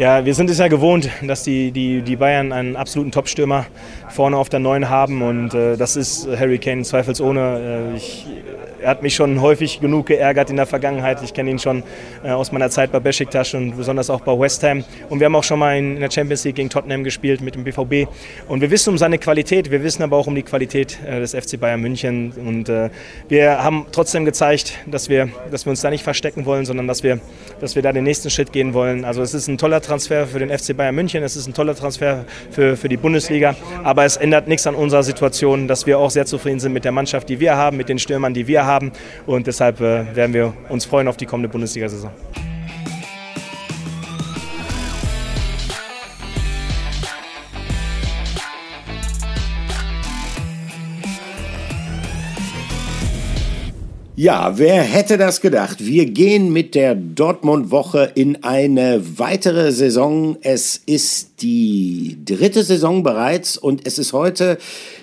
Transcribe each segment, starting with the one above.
Ja, wir sind es ja gewohnt, dass die, die, die Bayern einen absoluten Top-Stürmer vorne auf der Neun haben und äh, das ist Harry Kane zweifelsohne. Äh, ich, er hat mich schon häufig genug geärgert in der Vergangenheit. Ich kenne ihn schon äh, aus meiner Zeit bei Besiktas und besonders auch bei West Ham. Und wir haben auch schon mal in, in, der Champions League gegen Tottenham gespielt mit dem BVB. Und wir wissen um seine Qualität, wir wissen aber auch um die Qualität äh, des FC Bayern München. Und äh, wir haben trotzdem gezeigt, dass wir, dass wir uns da nicht verstecken wollen, sondern dass wir, dass wir da den nächsten Schritt gehen wollen. Also es ist ein toller Transfer für den FC Bayern München, es ist ein toller Transfer für, für die Bundesliga, aber es ändert nichts an unserer Situation, dass wir auch sehr zufrieden sind mit der Mannschaft, die wir haben, mit den Stürmern, die wir haben. Und deshalb äh, werden wir uns freuen auf die kommende Bundesliga-Saison. Ja, wer hätte das gedacht? Wir gehen mit der Dortmund-Woche in eine weitere Saison. Es ist die dritte Saison bereits und es ist heute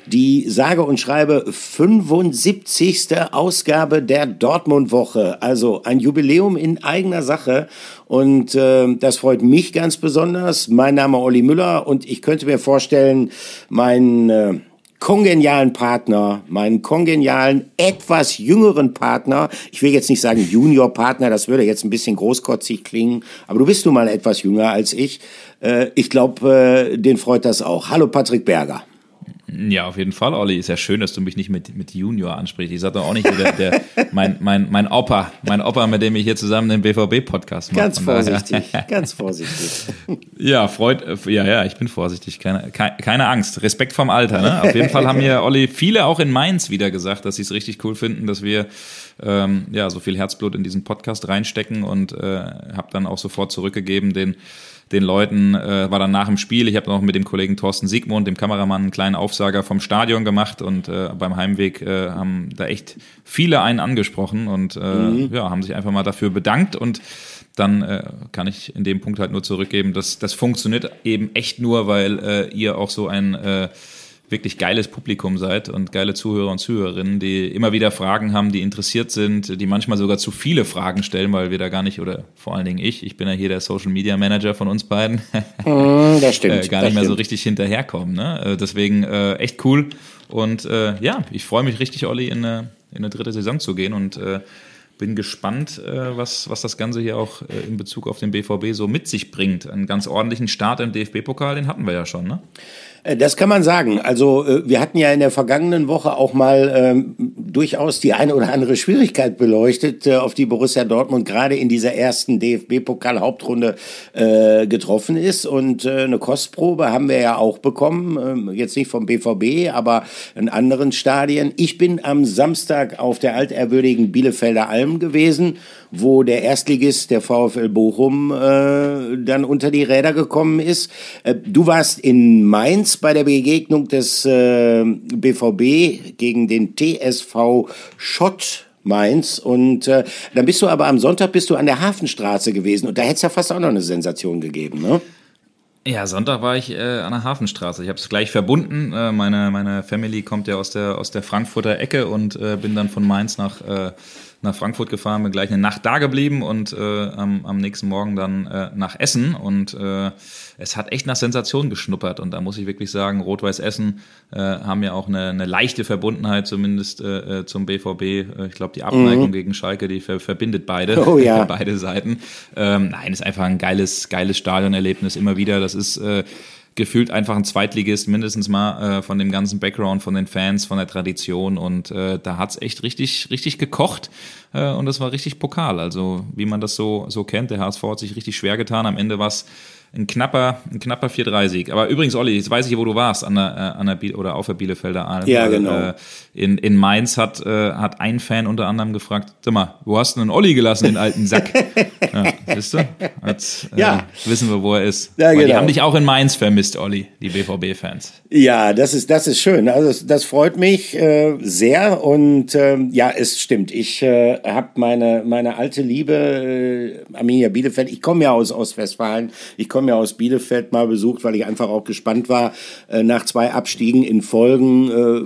die sage und schreibe 75. Ausgabe der Dortmund-Woche. Also ein Jubiläum in eigener Sache und äh, das freut mich ganz besonders. Mein Name Olli Müller und ich könnte mir vorstellen, mein... Äh, kongenialen Partner, meinen kongenialen, etwas jüngeren Partner. Ich will jetzt nicht sagen Junior-Partner, das würde jetzt ein bisschen großkotzig klingen, aber du bist nun mal etwas jünger als ich. Äh, ich glaube, äh, den freut das auch. Hallo Patrick Berger. Ja, auf jeden Fall, Olli. Ist ja schön, dass du mich nicht mit, mit Junior ansprichst. Ich sag doch auch nicht der, der mein, mein, mein Opa, mein Opa, mit dem ich hier zusammen den BVB-Podcast mache. Ganz vorsichtig, ganz vorsichtig. Ja, freut, ja, ja, ich bin vorsichtig. Keine, keine Angst. Respekt vom Alter, ne? Auf jeden Fall haben mir, Olli, viele auch in Mainz wieder gesagt, dass sie es richtig cool finden, dass wir ähm, ja so viel Herzblut in diesen Podcast reinstecken und äh, habe dann auch sofort zurückgegeben den den Leuten, äh, war dann nach dem Spiel, ich habe noch mit dem Kollegen Thorsten Siegmund, dem Kameramann, einen kleinen Aufsager vom Stadion gemacht und äh, beim Heimweg äh, haben da echt viele einen angesprochen und äh, mhm. ja, haben sich einfach mal dafür bedankt und dann äh, kann ich in dem Punkt halt nur zurückgeben, dass das funktioniert eben echt nur, weil äh, ihr auch so ein äh, wirklich geiles Publikum seid und geile Zuhörer und Zuhörerinnen, die immer wieder Fragen haben, die interessiert sind, die manchmal sogar zu viele Fragen stellen, weil wir da gar nicht, oder vor allen Dingen ich, ich bin ja hier der Social Media Manager von uns beiden, mm, das stimmt, äh, gar nicht mehr stimmt. so richtig hinterherkommen. Ne? Äh, deswegen äh, echt cool. Und äh, ja, ich freue mich richtig, Olli, in eine, in eine dritte Saison zu gehen und äh, bin gespannt, äh, was, was das Ganze hier auch äh, in Bezug auf den BVB so mit sich bringt. Einen ganz ordentlichen Start im DFB-Pokal, den hatten wir ja schon, ne? Äh, das kann man sagen. Also äh, wir hatten ja in der vergangenen Woche auch mal ähm, durchaus die eine oder andere Schwierigkeit beleuchtet, äh, auf die Borussia Dortmund gerade in dieser ersten DFB-Pokal-Hauptrunde äh, getroffen ist. Und äh, eine Kostprobe haben wir ja auch bekommen, äh, jetzt nicht vom BVB, aber in anderen Stadien. Ich bin am Samstag auf der altehrwürdigen Bielefelder Alm gewesen wo der Erstligist, der VfL Bochum, äh, dann unter die Räder gekommen ist. Äh, du warst in Mainz bei der Begegnung des äh, BVB gegen den TSV Schott. Mainz und äh, dann bist du aber am Sonntag bist du an der Hafenstraße gewesen und da hätte es ja fast auch noch eine Sensation gegeben, ne? Ja, Sonntag war ich äh, an der Hafenstraße. Ich habe es gleich verbunden. Äh, meine, meine Family kommt ja aus der, aus der Frankfurter Ecke und äh, bin dann von Mainz nach äh, nach Frankfurt gefahren, bin gleich eine Nacht da geblieben und äh, am, am nächsten Morgen dann äh, nach Essen. Und äh, es hat echt nach Sensation geschnuppert. Und da muss ich wirklich sagen, Rot-Weiß Essen äh, haben ja auch eine, eine leichte Verbundenheit zumindest äh, äh zum BVB. Ich glaube, die Abneigung mhm. gegen Schalke, die ver verbindet beide, oh, ja. beide Seiten. Ähm, nein, ist einfach ein geiles, geiles Stadionerlebnis immer wieder. Das ist gefühlt einfach ein Zweitligist, mindestens mal äh, von dem ganzen Background, von den Fans, von der Tradition. Und äh, da hat's echt richtig, richtig gekocht. Äh, und das war richtig Pokal. Also wie man das so, so kennt, der HSV hat sich richtig schwer getan. Am Ende war's ein knapper, ein knapper 4-3-Sieg. Aber übrigens, Olli, jetzt weiß ich, wo du warst, an der, äh, an der Biel oder auf der Bielefelder Alm. Ja, genau. Äh, in, in Mainz hat, äh, hat ein Fan unter anderem gefragt, sag mal, wo hast du einen Olli gelassen, den alten Sack? ja, du? Jetzt, äh, ja. wissen wir, wo er ist. Ja, genau. Die haben dich auch in Mainz vermisst, Olli, die BVB-Fans. Ja, das ist, das ist schön. Also das, das freut mich äh, sehr und äh, ja, es stimmt. Ich äh, habe meine, meine alte Liebe, äh, Arminia Bielefeld, ich komme ja aus Ostwestfalen, ich komme ja aus Bielefeld mal besucht, weil ich einfach auch gespannt war, äh, nach zwei Abstiegen in Folgen, äh,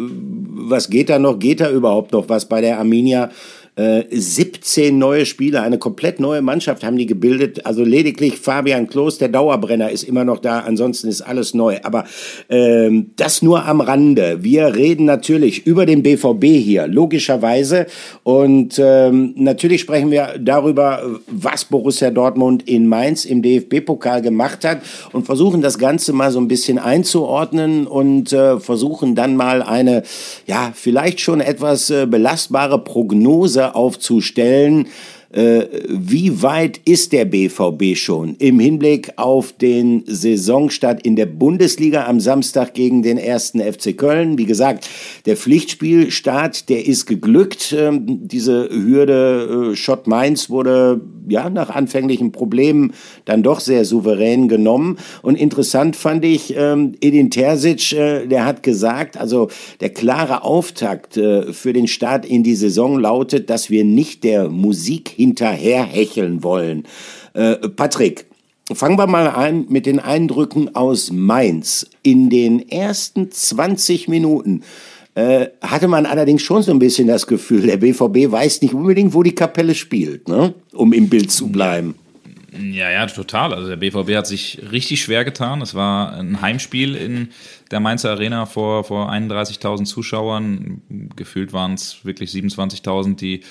was geht da noch, geht da überhaupt noch was bei der Arminia? Äh, 17 neue Spieler, eine komplett neue Mannschaft haben die gebildet. Also lediglich Fabian Klos, der Dauerbrenner, ist immer noch da. Ansonsten ist alles neu. Aber ähm, das nur am Rande. Wir reden natürlich über den BVB hier, logischerweise. Und ähm, natürlich sprechen wir darüber, was Borussia Dortmund in Mainz im DFB-Pokal gemacht hat und versuchen das Ganze mal so ein bisschen einzuordnen und äh, versuchen dann mal eine, ja, vielleicht schon etwas äh, belastbare Prognose aufzustellen. Äh, wie weit ist der BVB schon im Hinblick auf den Saisonstart in der Bundesliga am Samstag gegen den ersten FC Köln? Wie gesagt, der Pflichtspielstart, der ist geglückt. Ähm, diese Hürde äh, Schott Mainz wurde ja nach anfänglichen Problemen dann doch sehr souverän genommen. Und interessant fand ich, ähm, Edin Terzic, äh, der hat gesagt, also der klare Auftakt für den Start in die Saison lautet, dass wir nicht der Musik hinterherhecheln wollen. Äh, Patrick, fangen wir mal an mit den Eindrücken aus Mainz. In den ersten 20 Minuten äh, hatte man allerdings schon so ein bisschen das Gefühl, der BVB weiß nicht unbedingt, wo die Kapelle spielt, ne? um im Bild zu bleiben. Ja, ja, total. Also der BVB hat sich richtig schwer getan. Es war ein Heimspiel in der Mainzer Arena vor, vor 31.000 Zuschauern. Gefühlt waren es wirklich 27.000, die,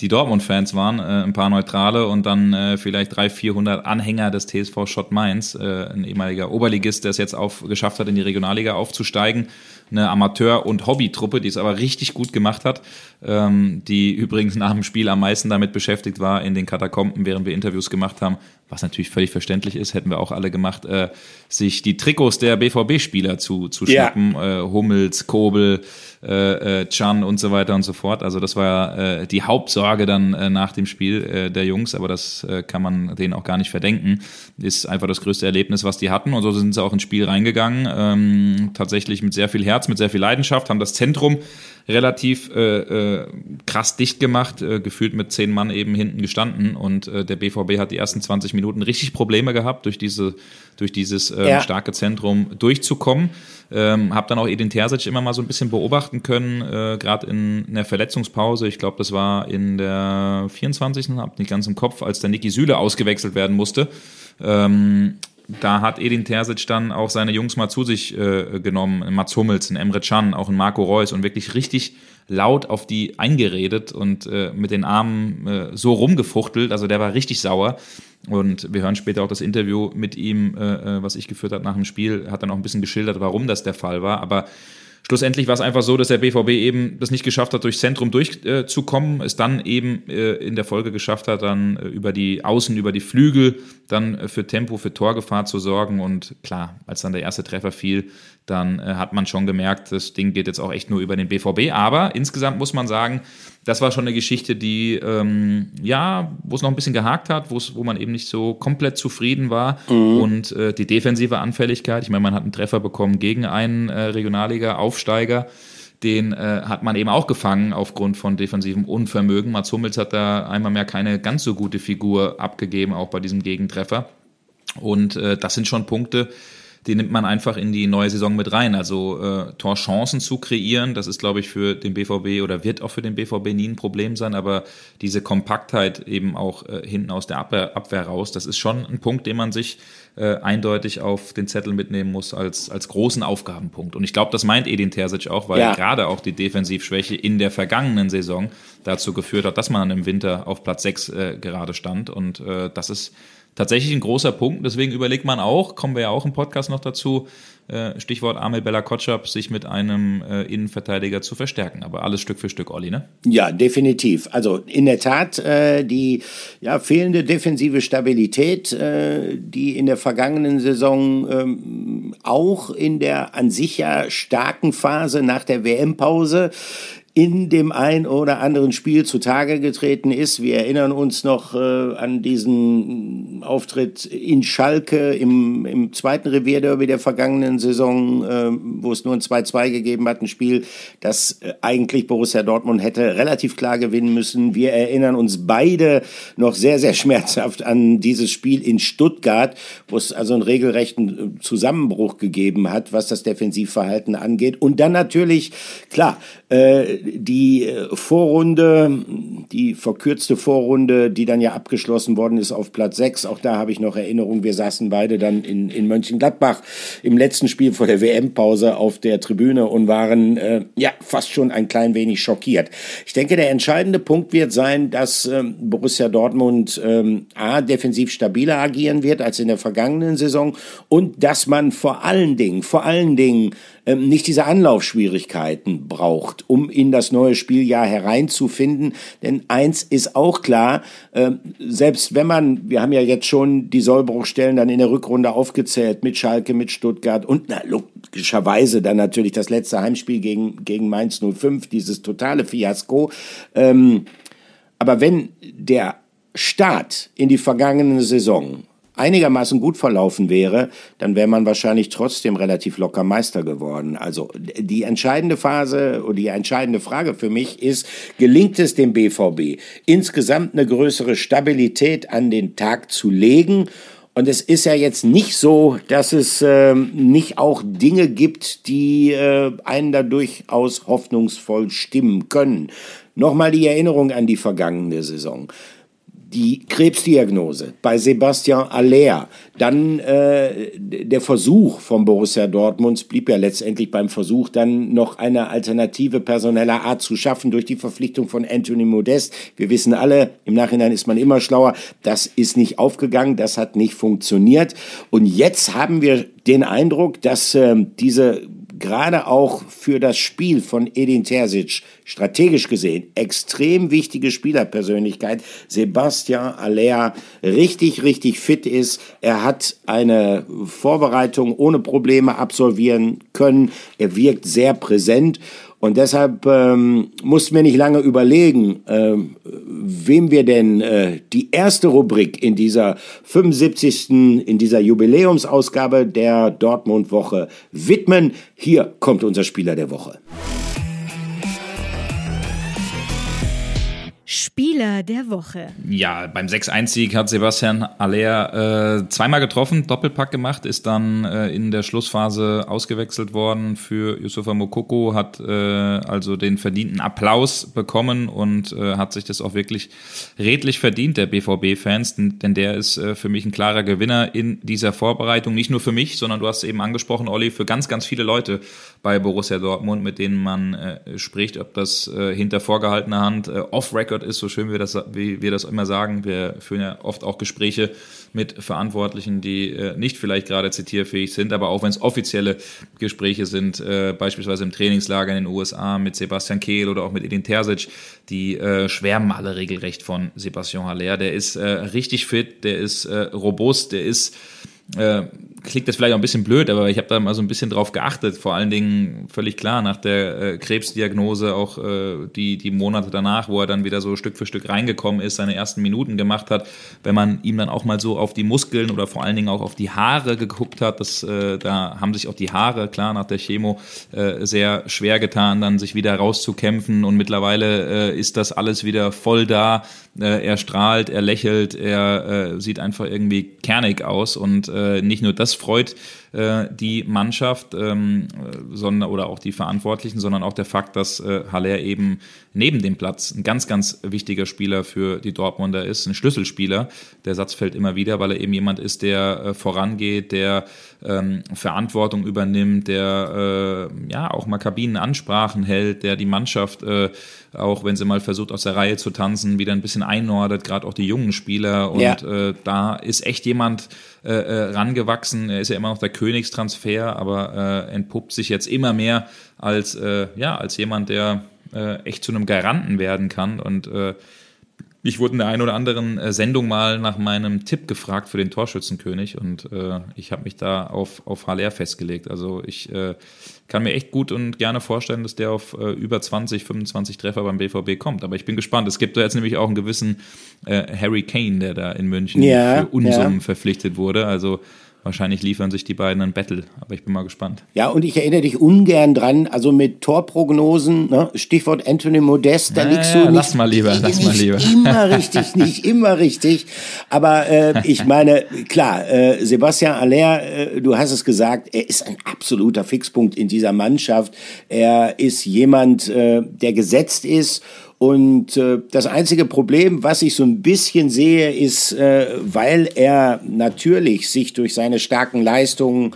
die Dortmund-Fans waren, äh, ein paar Neutrale und dann äh, vielleicht 300, 400 Anhänger des TSV Schott Mainz, äh, ein ehemaliger Oberligist, der es jetzt auf, geschafft hat, in die Regionalliga aufzusteigen eine Amateur- und Hobbytruppe, die es aber richtig gut gemacht hat, ähm, die übrigens nach dem Spiel am meisten damit beschäftigt war, in den Katakomben, während wir Interviews gemacht haben, was natürlich völlig verständlich ist, hätten wir auch alle gemacht, äh, sich die Trikots der BVB-Spieler zu, zu schnappen, ja. äh, Hummels, Kobel, äh, äh, Chan und so weiter und so fort. Also das war äh, die Hauptsorge dann äh, nach dem Spiel äh, der Jungs, aber das äh, kann man denen auch gar nicht verdenken. Ist einfach das größte Erlebnis, was die hatten und so sind sie auch ins Spiel reingegangen. Ähm, tatsächlich mit sehr viel Herz, mit sehr viel Leidenschaft, haben das Zentrum relativ äh, äh, krass dicht gemacht, äh, gefühlt mit zehn Mann eben hinten gestanden und äh, der BVB hat die ersten 20 Minuten richtig Probleme gehabt, durch diese durch dieses ähm, ja. starke Zentrum durchzukommen. Ähm, habe dann auch Edin Terzic immer mal so ein bisschen beobachten können, äh, gerade in, in der Verletzungspause. Ich glaube, das war in der 24. Hab nicht ganz im Kopf, als der Niki Süle ausgewechselt werden musste. Ähm, da hat Edin Terzic dann auch seine Jungs mal zu sich äh, genommen, Mats Hummels, Emre Can, auch ein Marco Reus und wirklich richtig laut auf die eingeredet und äh, mit den Armen äh, so rumgefuchtelt. Also der war richtig sauer. Und wir hören später auch das Interview mit ihm, äh, äh was ich geführt habe nach dem Spiel, hat dann auch ein bisschen geschildert, warum das der Fall war. Aber Schlussendlich war es einfach so, dass der BVB eben das nicht geschafft hat, durchs Zentrum durchzukommen, äh, es dann eben äh, in der Folge geschafft hat, dann äh, über die Außen, über die Flügel dann äh, für Tempo, für Torgefahr zu sorgen. Und klar, als dann der erste Treffer fiel, dann äh, hat man schon gemerkt, das Ding geht jetzt auch echt nur über den BVB. Aber insgesamt muss man sagen, das war schon eine Geschichte, die, ähm, ja, wo es noch ein bisschen gehakt hat, wo man eben nicht so komplett zufrieden war. Mhm. Und äh, die defensive Anfälligkeit, ich meine, man hat einen Treffer bekommen gegen einen äh, Regionalliga-Aufsteiger. Den äh, hat man eben auch gefangen aufgrund von defensivem Unvermögen. Mats Hummels hat da einmal mehr keine ganz so gute Figur abgegeben, auch bei diesem Gegentreffer. Und äh, das sind schon Punkte, die nimmt man einfach in die neue Saison mit rein. Also äh, Torchancen zu kreieren, das ist, glaube ich, für den BVB oder wird auch für den BVB nie ein Problem sein, aber diese Kompaktheit eben auch äh, hinten aus der Abwehr, Abwehr raus, das ist schon ein Punkt, den man sich äh, eindeutig auf den Zettel mitnehmen muss als, als großen Aufgabenpunkt. Und ich glaube, das meint Edin Terzic auch, weil ja. gerade auch die Defensivschwäche in der vergangenen Saison dazu geführt hat, dass man im Winter auf Platz 6 äh, gerade stand. Und äh, das ist tatsächlich ein großer Punkt. Deswegen überlegt man auch, kommen wir ja auch im Podcast noch dazu, äh, Stichwort Amel Bella Kotschap, sich mit einem äh, Innenverteidiger zu verstärken. Aber alles Stück für Stück, Olli, ne? Ja, definitiv. Also in der Tat äh, die ja, fehlende defensive Stabilität, äh, die in der vergangenen Saison ähm, auch in der an sich ja starken Phase nach der WM-Pause in dem ein oder anderen Spiel zutage getreten ist. Wir erinnern uns noch äh, an diesen Auftritt in Schalke im, im zweiten Revierderby der vergangenen Saison, äh, wo es nur ein 2-2 gegeben hat, ein Spiel, das äh, eigentlich Borussia Dortmund hätte relativ klar gewinnen müssen. Wir erinnern uns beide noch sehr, sehr schmerzhaft an dieses Spiel in Stuttgart, wo es also einen regelrechten äh, Zusammenbruch gegeben hat, was das Defensivverhalten angeht. Und dann natürlich, klar, äh, die äh, Vorrunde, die verkürzte Vorrunde, die dann ja abgeschlossen worden ist auf Platz 6, auch da habe ich noch Erinnerung, wir saßen beide dann in, in Mönchengladbach im letzten Spiel vor der WM-Pause auf der Tribüne und waren äh, ja fast schon ein klein wenig schockiert. Ich denke, der entscheidende Punkt wird sein, dass ähm, Borussia Dortmund ähm, A, defensiv stabiler agieren wird als in der vergangenen Saison und dass man vor allen Dingen, vor allen Dingen ähm, nicht diese Anlaufschwierigkeiten braucht, um in das neue Spieljahr hereinzufinden. Denn eins ist auch klar, ähm, selbst wenn man, wir haben ja jetzt schon die Sollbruchstellen dann in der Rückrunde aufgezählt mit Schalke, mit Stuttgart und na, logischerweise dann natürlich das letzte Heimspiel gegen, gegen Mainz 05, dieses totale Fiasko. Ähm, aber wenn der Start in die vergangene Saison einigermaßen gut verlaufen wäre, dann wäre man wahrscheinlich trotzdem relativ locker Meister geworden. Also die entscheidende Phase oder die entscheidende Frage für mich ist, gelingt es dem BVB, insgesamt eine größere Stabilität an den Tag zu legen? Und es ist ja jetzt nicht so, dass es äh, nicht auch Dinge gibt, die äh, einen da durchaus hoffnungsvoll stimmen können. Nochmal die Erinnerung an die vergangene Saison die Krebsdiagnose bei Sebastian Aller, dann äh, der Versuch von Borussia Dortmunds blieb ja letztendlich beim Versuch, dann noch eine alternative personeller Art zu schaffen durch die Verpflichtung von Anthony Modest. Wir wissen alle, im Nachhinein ist man immer schlauer, das ist nicht aufgegangen, das hat nicht funktioniert. Und jetzt haben wir den Eindruck, dass äh, diese gerade auch für das Spiel von Edin Terzic strategisch gesehen extrem wichtige Spielerpersönlichkeit Sebastian Aller richtig, richtig fit ist. Er hat eine Vorbereitung ohne Probleme absolvieren können. Er wirkt sehr präsent und deshalb ähm, mussten wir nicht lange überlegen, ähm, wem wir denn äh, die erste Rubrik in dieser 75. in dieser Jubiläumsausgabe der Dortmund Woche widmen. Hier kommt unser Spieler der Woche. Spieler der Woche. Ja, beim 6-1-Sieg hat Sebastian Aller äh, zweimal getroffen, Doppelpack gemacht, ist dann äh, in der Schlussphase ausgewechselt worden für Yusufa Mokoko, hat äh, also den verdienten Applaus bekommen und äh, hat sich das auch wirklich redlich verdient, der BVB-Fans, denn, denn, der ist äh, für mich ein klarer Gewinner in dieser Vorbereitung. Nicht nur für mich, sondern du hast es eben angesprochen, Olli, für ganz, ganz viele Leute bei Borussia Dortmund, mit denen man äh, spricht, ob das hinter vorgehaltener Hand äh, off-Record ist, so schön wie, das, wie wir das immer sagen. Wir führen ja oft auch Gespräche mit Verantwortlichen, die äh, nicht vielleicht gerade zitierfähig sind, aber auch wenn es offizielle Gespräche sind, äh, beispielsweise im Trainingslager in den USA mit Sebastian Kehl oder auch mit Edin Terzic, die äh, schwärmen alle regelrecht von Sebastian Haller. Der ist äh, richtig fit, der ist äh, robust, der ist äh, klingt das vielleicht auch ein bisschen blöd, aber ich habe da mal so ein bisschen drauf geachtet. Vor allen Dingen völlig klar nach der äh, Krebsdiagnose, auch äh, die, die Monate danach, wo er dann wieder so Stück für Stück reingekommen ist, seine ersten Minuten gemacht hat. Wenn man ihm dann auch mal so auf die Muskeln oder vor allen Dingen auch auf die Haare geguckt hat, das, äh, da haben sich auch die Haare, klar, nach der Chemo äh, sehr schwer getan, dann sich wieder rauszukämpfen. Und mittlerweile äh, ist das alles wieder voll da. Äh, er strahlt, er lächelt, er äh, sieht einfach irgendwie kernig aus und äh, nicht nur das freut äh, die Mannschaft ähm, sondern, oder auch die Verantwortlichen, sondern auch der Fakt, dass äh, Haller eben neben dem Platz ein ganz, ganz wichtiger Spieler für die Dortmunder ist, ein Schlüsselspieler. Der Satz fällt immer wieder, weil er eben jemand ist, der äh, vorangeht, der ähm, Verantwortung übernimmt, der äh, ja auch mal Kabinenansprachen hält, der die Mannschaft äh, auch wenn sie mal versucht aus der Reihe zu tanzen, wieder ein bisschen einordnet, gerade auch die jungen Spieler. Und ja. äh, da ist echt jemand äh, äh, rangewachsen. Er ist ja immer noch der Königstransfer, aber äh, entpuppt sich jetzt immer mehr als, äh, ja, als jemand, der äh, echt zu einem Garanten werden kann. Und äh, ich wurde in der einen oder anderen äh, Sendung mal nach meinem Tipp gefragt für den Torschützenkönig und äh, ich habe mich da auf, auf Haller festgelegt. Also ich kann mir echt gut und gerne vorstellen, dass der auf äh, über 20, 25 Treffer beim BVB kommt. Aber ich bin gespannt. Es gibt da jetzt nämlich auch einen gewissen äh, Harry Kane, der da in München ja, für Unsummen ja. verpflichtet wurde. Also wahrscheinlich liefern sich die beiden ein Battle. Aber ich bin mal gespannt. Ja, und ich erinnere dich ungern dran, also mit Torprognosen, ne, Stichwort Anthony Modest, da liegst du nicht, lass mal lieber, lass mal lieber. immer richtig, nicht immer richtig. Aber äh, ich meine, klar, äh, Sebastian Aller, äh, du hast es gesagt, er ist ein absoluter Fixpunkt in dieser Mannschaft. Er ist jemand, äh, der gesetzt ist und äh, das einzige Problem, was ich so ein bisschen sehe, ist, äh, weil er natürlich sich durch seine starken Leistungen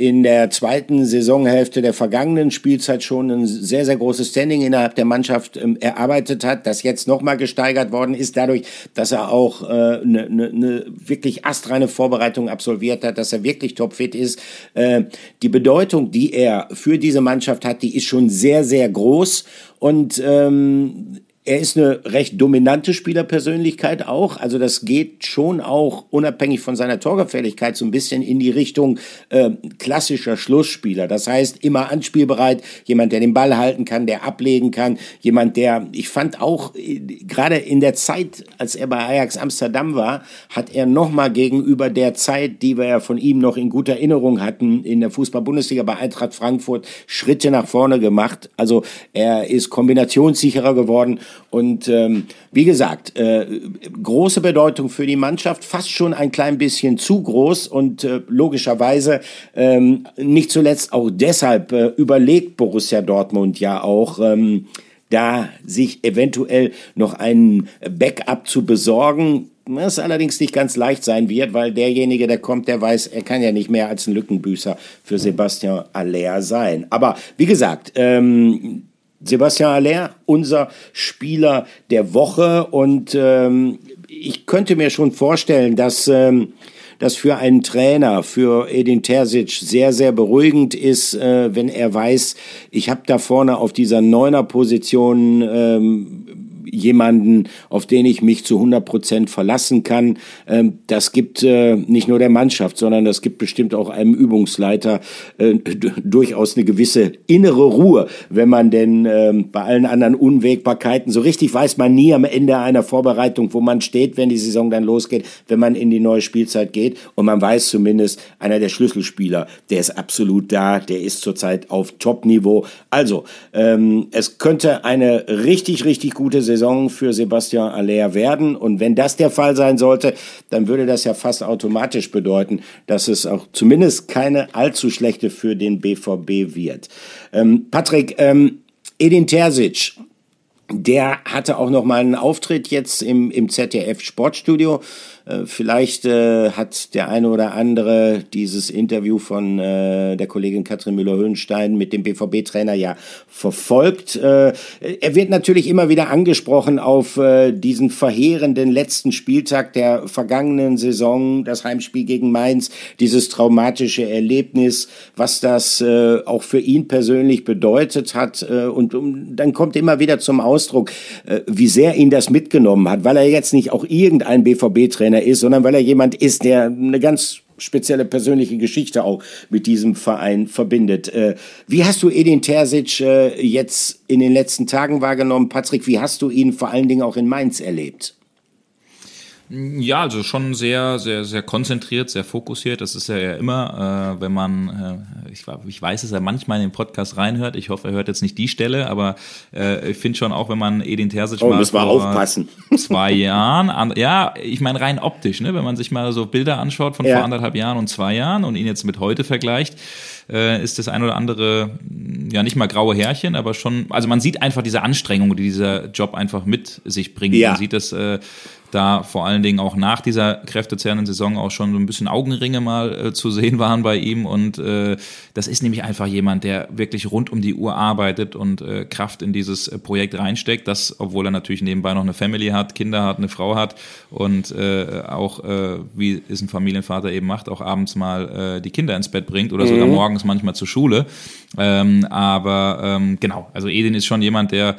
in der zweiten Saisonhälfte der vergangenen Spielzeit schon ein sehr, sehr großes Standing innerhalb der Mannschaft ähm, erarbeitet hat, das jetzt nochmal gesteigert worden ist, dadurch, dass er auch eine äh, ne, ne, ne wirklich astreine Vorbereitung absolviert hat, dass er wirklich topfit ist. Äh, die Bedeutung, die er für diese Mannschaft hat, die ist schon sehr, sehr groß und ähm, er ist eine recht dominante Spielerpersönlichkeit auch. Also das geht schon auch unabhängig von seiner Torgefälligkeit so ein bisschen in die Richtung äh, klassischer Schlussspieler. Das heißt, immer anspielbereit, jemand, der den Ball halten kann, der ablegen kann, jemand, der, ich fand auch, äh, gerade in der Zeit, als er bei Ajax Amsterdam war, hat er nochmal gegenüber der Zeit, die wir ja von ihm noch in guter Erinnerung hatten, in der Fußball-Bundesliga bei Eintracht Frankfurt, Schritte nach vorne gemacht. Also er ist kombinationssicherer geworden und ähm, wie gesagt, äh, große Bedeutung für die Mannschaft, fast schon ein klein bisschen zu groß und äh, logischerweise ähm, nicht zuletzt auch deshalb äh, überlegt Borussia Dortmund ja auch. Ähm, da sich eventuell noch einen Backup zu besorgen, was allerdings nicht ganz leicht sein wird, weil derjenige, der kommt, der weiß, er kann ja nicht mehr als ein Lückenbüßer für Sebastian Aller sein. Aber wie gesagt, ähm, Sebastian Aller, unser Spieler der Woche. Und ähm, ich könnte mir schon vorstellen, dass ähm, das für einen Trainer, für Edin Terzic sehr, sehr beruhigend ist, äh, wenn er weiß, ich habe da vorne auf dieser Neuner-Position ähm, jemanden, auf den ich mich zu 100 Prozent verlassen kann. Ähm, das gibt äh, nicht nur der Mannschaft, sondern das gibt bestimmt auch einem Übungsleiter äh, durchaus eine gewisse innere Ruhe, wenn man denn ähm, bei allen anderen Unwägbarkeiten so richtig weiß man nie am Ende einer Vorbereitung, wo man steht, wenn die Saison dann losgeht, wenn man in die neue Spielzeit geht und man weiß zumindest, einer der Schlüsselspieler, der ist absolut da, der ist zurzeit auf Top-Niveau. Also, ähm, es könnte eine richtig, richtig gute Saison Saison für Sebastian Aller werden. Und wenn das der Fall sein sollte, dann würde das ja fast automatisch bedeuten, dass es auch zumindest keine allzu schlechte für den BVB wird. Ähm, Patrick, ähm, Edin Terzic, der hatte auch noch mal einen Auftritt jetzt im, im ZDF Sportstudio äh, vielleicht äh, hat der eine oder andere dieses Interview von äh, der Kollegin Katrin Müller-Höhenstein mit dem BVB-Trainer ja verfolgt. Äh, er wird natürlich immer wieder angesprochen auf äh, diesen verheerenden letzten Spieltag der vergangenen Saison, das Heimspiel gegen Mainz, dieses traumatische Erlebnis, was das äh, auch für ihn persönlich bedeutet hat. Äh, und um, dann kommt immer wieder zum Ausdruck, äh, wie sehr ihn das mitgenommen hat, weil er jetzt nicht auch irgendein BVB-Trainer Trainer ist, sondern weil er jemand ist, der eine ganz spezielle persönliche Geschichte auch mit diesem Verein verbindet. Äh, wie hast du Edin Terzic äh, jetzt in den letzten Tagen wahrgenommen? Patrick, wie hast du ihn vor allen Dingen auch in Mainz erlebt? Ja, also schon sehr, sehr, sehr konzentriert, sehr fokussiert. Das ist ja, ja immer, äh, wenn man, äh, ich, ich weiß, dass er manchmal in den Podcast reinhört. Ich hoffe, er hört jetzt nicht die Stelle, aber äh, ich finde schon auch, wenn man Edin Terzic oh, mal vor aufpassen. zwei Jahren, an, ja, ich meine rein optisch, ne, wenn man sich mal so Bilder anschaut von ja. vor anderthalb Jahren und zwei Jahren und ihn jetzt mit heute vergleicht, äh, ist das ein oder andere, ja nicht mal graue Härchen, aber schon, also man sieht einfach diese Anstrengung, die dieser Job einfach mit sich bringt. Ja. Man sieht das äh, da vor allen Dingen auch nach dieser kräftezerrenden Saison auch schon so ein bisschen Augenringe mal äh, zu sehen waren bei ihm. Und äh, das ist nämlich einfach jemand, der wirklich rund um die Uhr arbeitet und äh, Kraft in dieses äh, Projekt reinsteckt. Das, obwohl er natürlich nebenbei noch eine Family hat, Kinder hat, eine Frau hat und äh, auch, äh, wie es ein Familienvater eben macht, auch abends mal äh, die Kinder ins Bett bringt oder mhm. sogar morgens manchmal zur Schule. Ähm, aber ähm, genau, also Edin ist schon jemand, der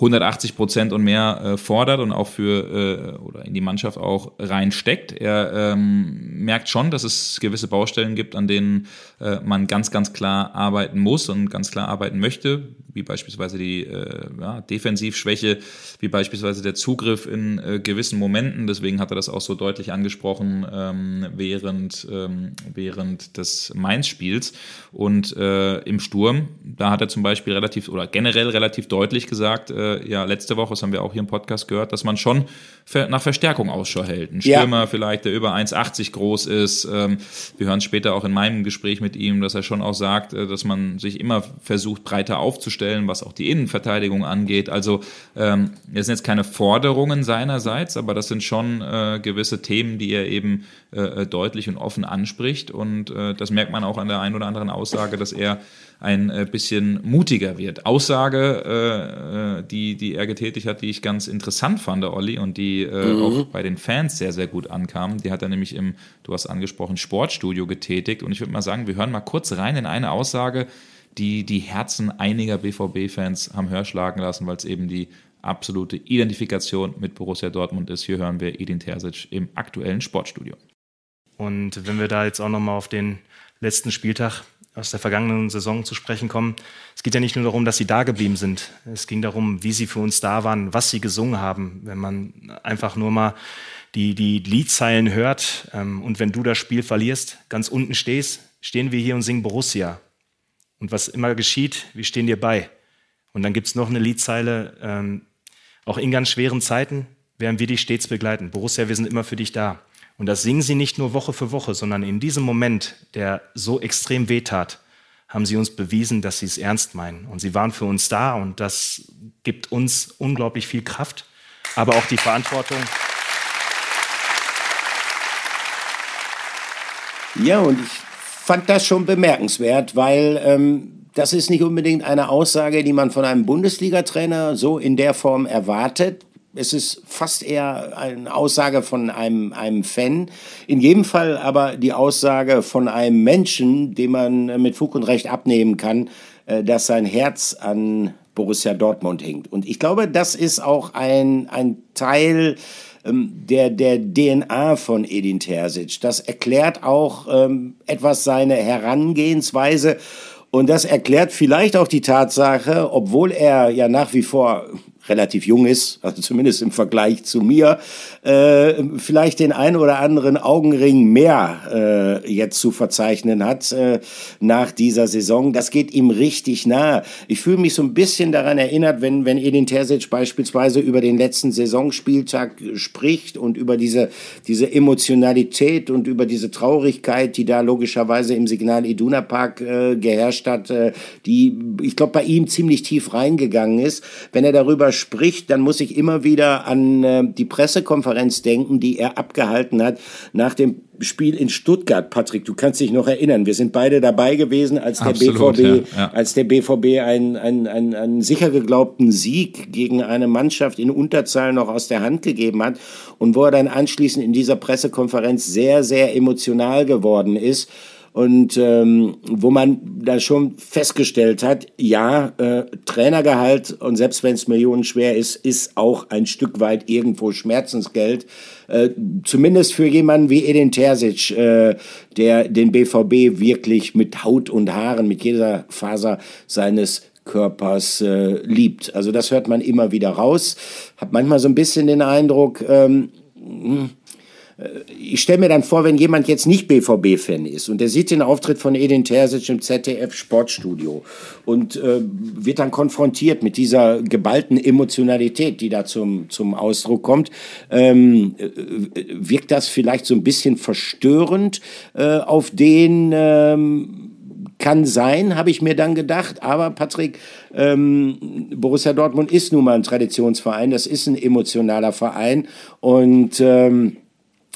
180 Prozent und mehr äh, fordert und auch für äh, oder in die Mannschaft auch reinsteckt. Er ähm, merkt schon, dass es gewisse Baustellen gibt, an denen äh, man ganz, ganz klar arbeiten muss und ganz klar arbeiten möchte, wie beispielsweise die äh, ja, Defensivschwäche, wie beispielsweise der Zugriff in äh, gewissen Momenten. Deswegen hat er das auch so deutlich angesprochen ähm, während, ähm, während des Mainz-Spiels. Und äh, im Sturm, da hat er zum Beispiel relativ oder generell relativ deutlich gesagt, äh, ja, letzte Woche, das haben wir auch hier im Podcast gehört, dass man schon nach Verstärkung Ausschau hält. Ein Stürmer ja. vielleicht, der über 1,80 groß ist. Ähm, wir hören später auch in meinem Gespräch mit ihm, dass er schon auch sagt, äh, dass man sich immer versucht, breiter aufzustellen, was auch die Innenverteidigung angeht. Also ähm, das sind jetzt keine Forderungen seinerseits, aber das sind schon äh, gewisse Themen, die er eben äh, deutlich und offen anspricht. Und äh, das merkt man auch an der einen oder anderen Aussage, dass er ein äh, bisschen mutiger wird. Aussage, äh, äh, die, die er getätigt hat, die ich ganz interessant fand, Olli, und die äh, mhm. auch bei den Fans sehr, sehr gut ankam. Die hat er nämlich im, du hast angesprochen, Sportstudio getätigt. Und ich würde mal sagen, wir hören mal kurz rein in eine Aussage, die die Herzen einiger BVB-Fans haben hörschlagen lassen, weil es eben die absolute Identifikation mit Borussia Dortmund ist. Hier hören wir Edin Terzic im aktuellen Sportstudio. Und wenn wir da jetzt auch nochmal auf den letzten Spieltag aus der vergangenen Saison zu sprechen kommen. Es geht ja nicht nur darum, dass sie da geblieben sind. Es ging darum, wie sie für uns da waren, was sie gesungen haben. Wenn man einfach nur mal die, die Liedzeilen hört ähm, und wenn du das Spiel verlierst, ganz unten stehst, stehen wir hier und singen Borussia. Und was immer geschieht, wir stehen dir bei. Und dann gibt es noch eine Liedzeile, ähm, auch in ganz schweren Zeiten werden wir dich stets begleiten. Borussia, wir sind immer für dich da. Und das singen sie nicht nur Woche für Woche, sondern in diesem Moment, der so extrem wehtat, haben sie uns bewiesen, dass sie es ernst meinen. Und sie waren für uns da und das gibt uns unglaublich viel Kraft, aber auch die Verantwortung. Ja, und ich fand das schon bemerkenswert, weil ähm, das ist nicht unbedingt eine Aussage, die man von einem Bundesliga-Trainer so in der Form erwartet es ist fast eher eine Aussage von einem, einem Fan. In jedem Fall aber die Aussage von einem Menschen, dem man mit Fug und Recht abnehmen kann, äh, dass sein Herz an Borussia Dortmund hängt. Und ich glaube, das ist auch ein, ein Teil ähm, der, der DNA von Edin Terzic. Das erklärt auch ähm, etwas seine Herangehensweise. Und das erklärt vielleicht auch die Tatsache, obwohl er ja nach wie vor relativ jung ist, also zumindest im Vergleich zu mir, äh, vielleicht den ein oder anderen Augenring mehr äh, jetzt zu verzeichnen hat äh, nach dieser Saison. Das geht ihm richtig nahe. Ich fühle mich so ein bisschen daran erinnert, wenn, wenn Edin Terzic beispielsweise über den letzten Saisonspieltag spricht und über diese, diese Emotionalität und über diese Traurigkeit, die da logischerweise im Signal Iduna Park äh, geherrscht hat, äh, die, ich glaube, bei ihm ziemlich tief reingegangen ist. Wenn er darüber spricht, dann muss ich immer wieder an äh, die Pressekonferenz denken, die er abgehalten hat nach dem Spiel in Stuttgart. Patrick, du kannst dich noch erinnern. Wir sind beide dabei gewesen, als der Absolut, BVB, ja, ja. als der BVB einen, einen, einen, einen sicher geglaubten Sieg gegen eine Mannschaft in Unterzahl noch aus der Hand gegeben hat und wo er dann anschließend in dieser Pressekonferenz sehr, sehr emotional geworden ist und ähm, wo man da schon festgestellt hat, ja, äh, Trainergehalt und selbst wenn es millionenschwer ist, ist auch ein Stück weit irgendwo Schmerzensgeld. Äh, zumindest für jemanden wie Edin Terzic, äh, der den BVB wirklich mit Haut und Haaren, mit jeder Faser seines Körpers äh, liebt. Also das hört man immer wieder raus. Hab manchmal so ein bisschen den Eindruck, ähm, hm, ich stelle mir dann vor, wenn jemand jetzt nicht BVB-Fan ist und der sieht den Auftritt von Edin Terzic im ZDF Sportstudio und äh, wird dann konfrontiert mit dieser geballten Emotionalität, die da zum, zum Ausdruck kommt, ähm, äh, wirkt das vielleicht so ein bisschen verstörend äh, auf den ähm, kann sein, habe ich mir dann gedacht. Aber Patrick, ähm, Borussia Dortmund ist nun mal ein Traditionsverein, das ist ein emotionaler Verein und ähm,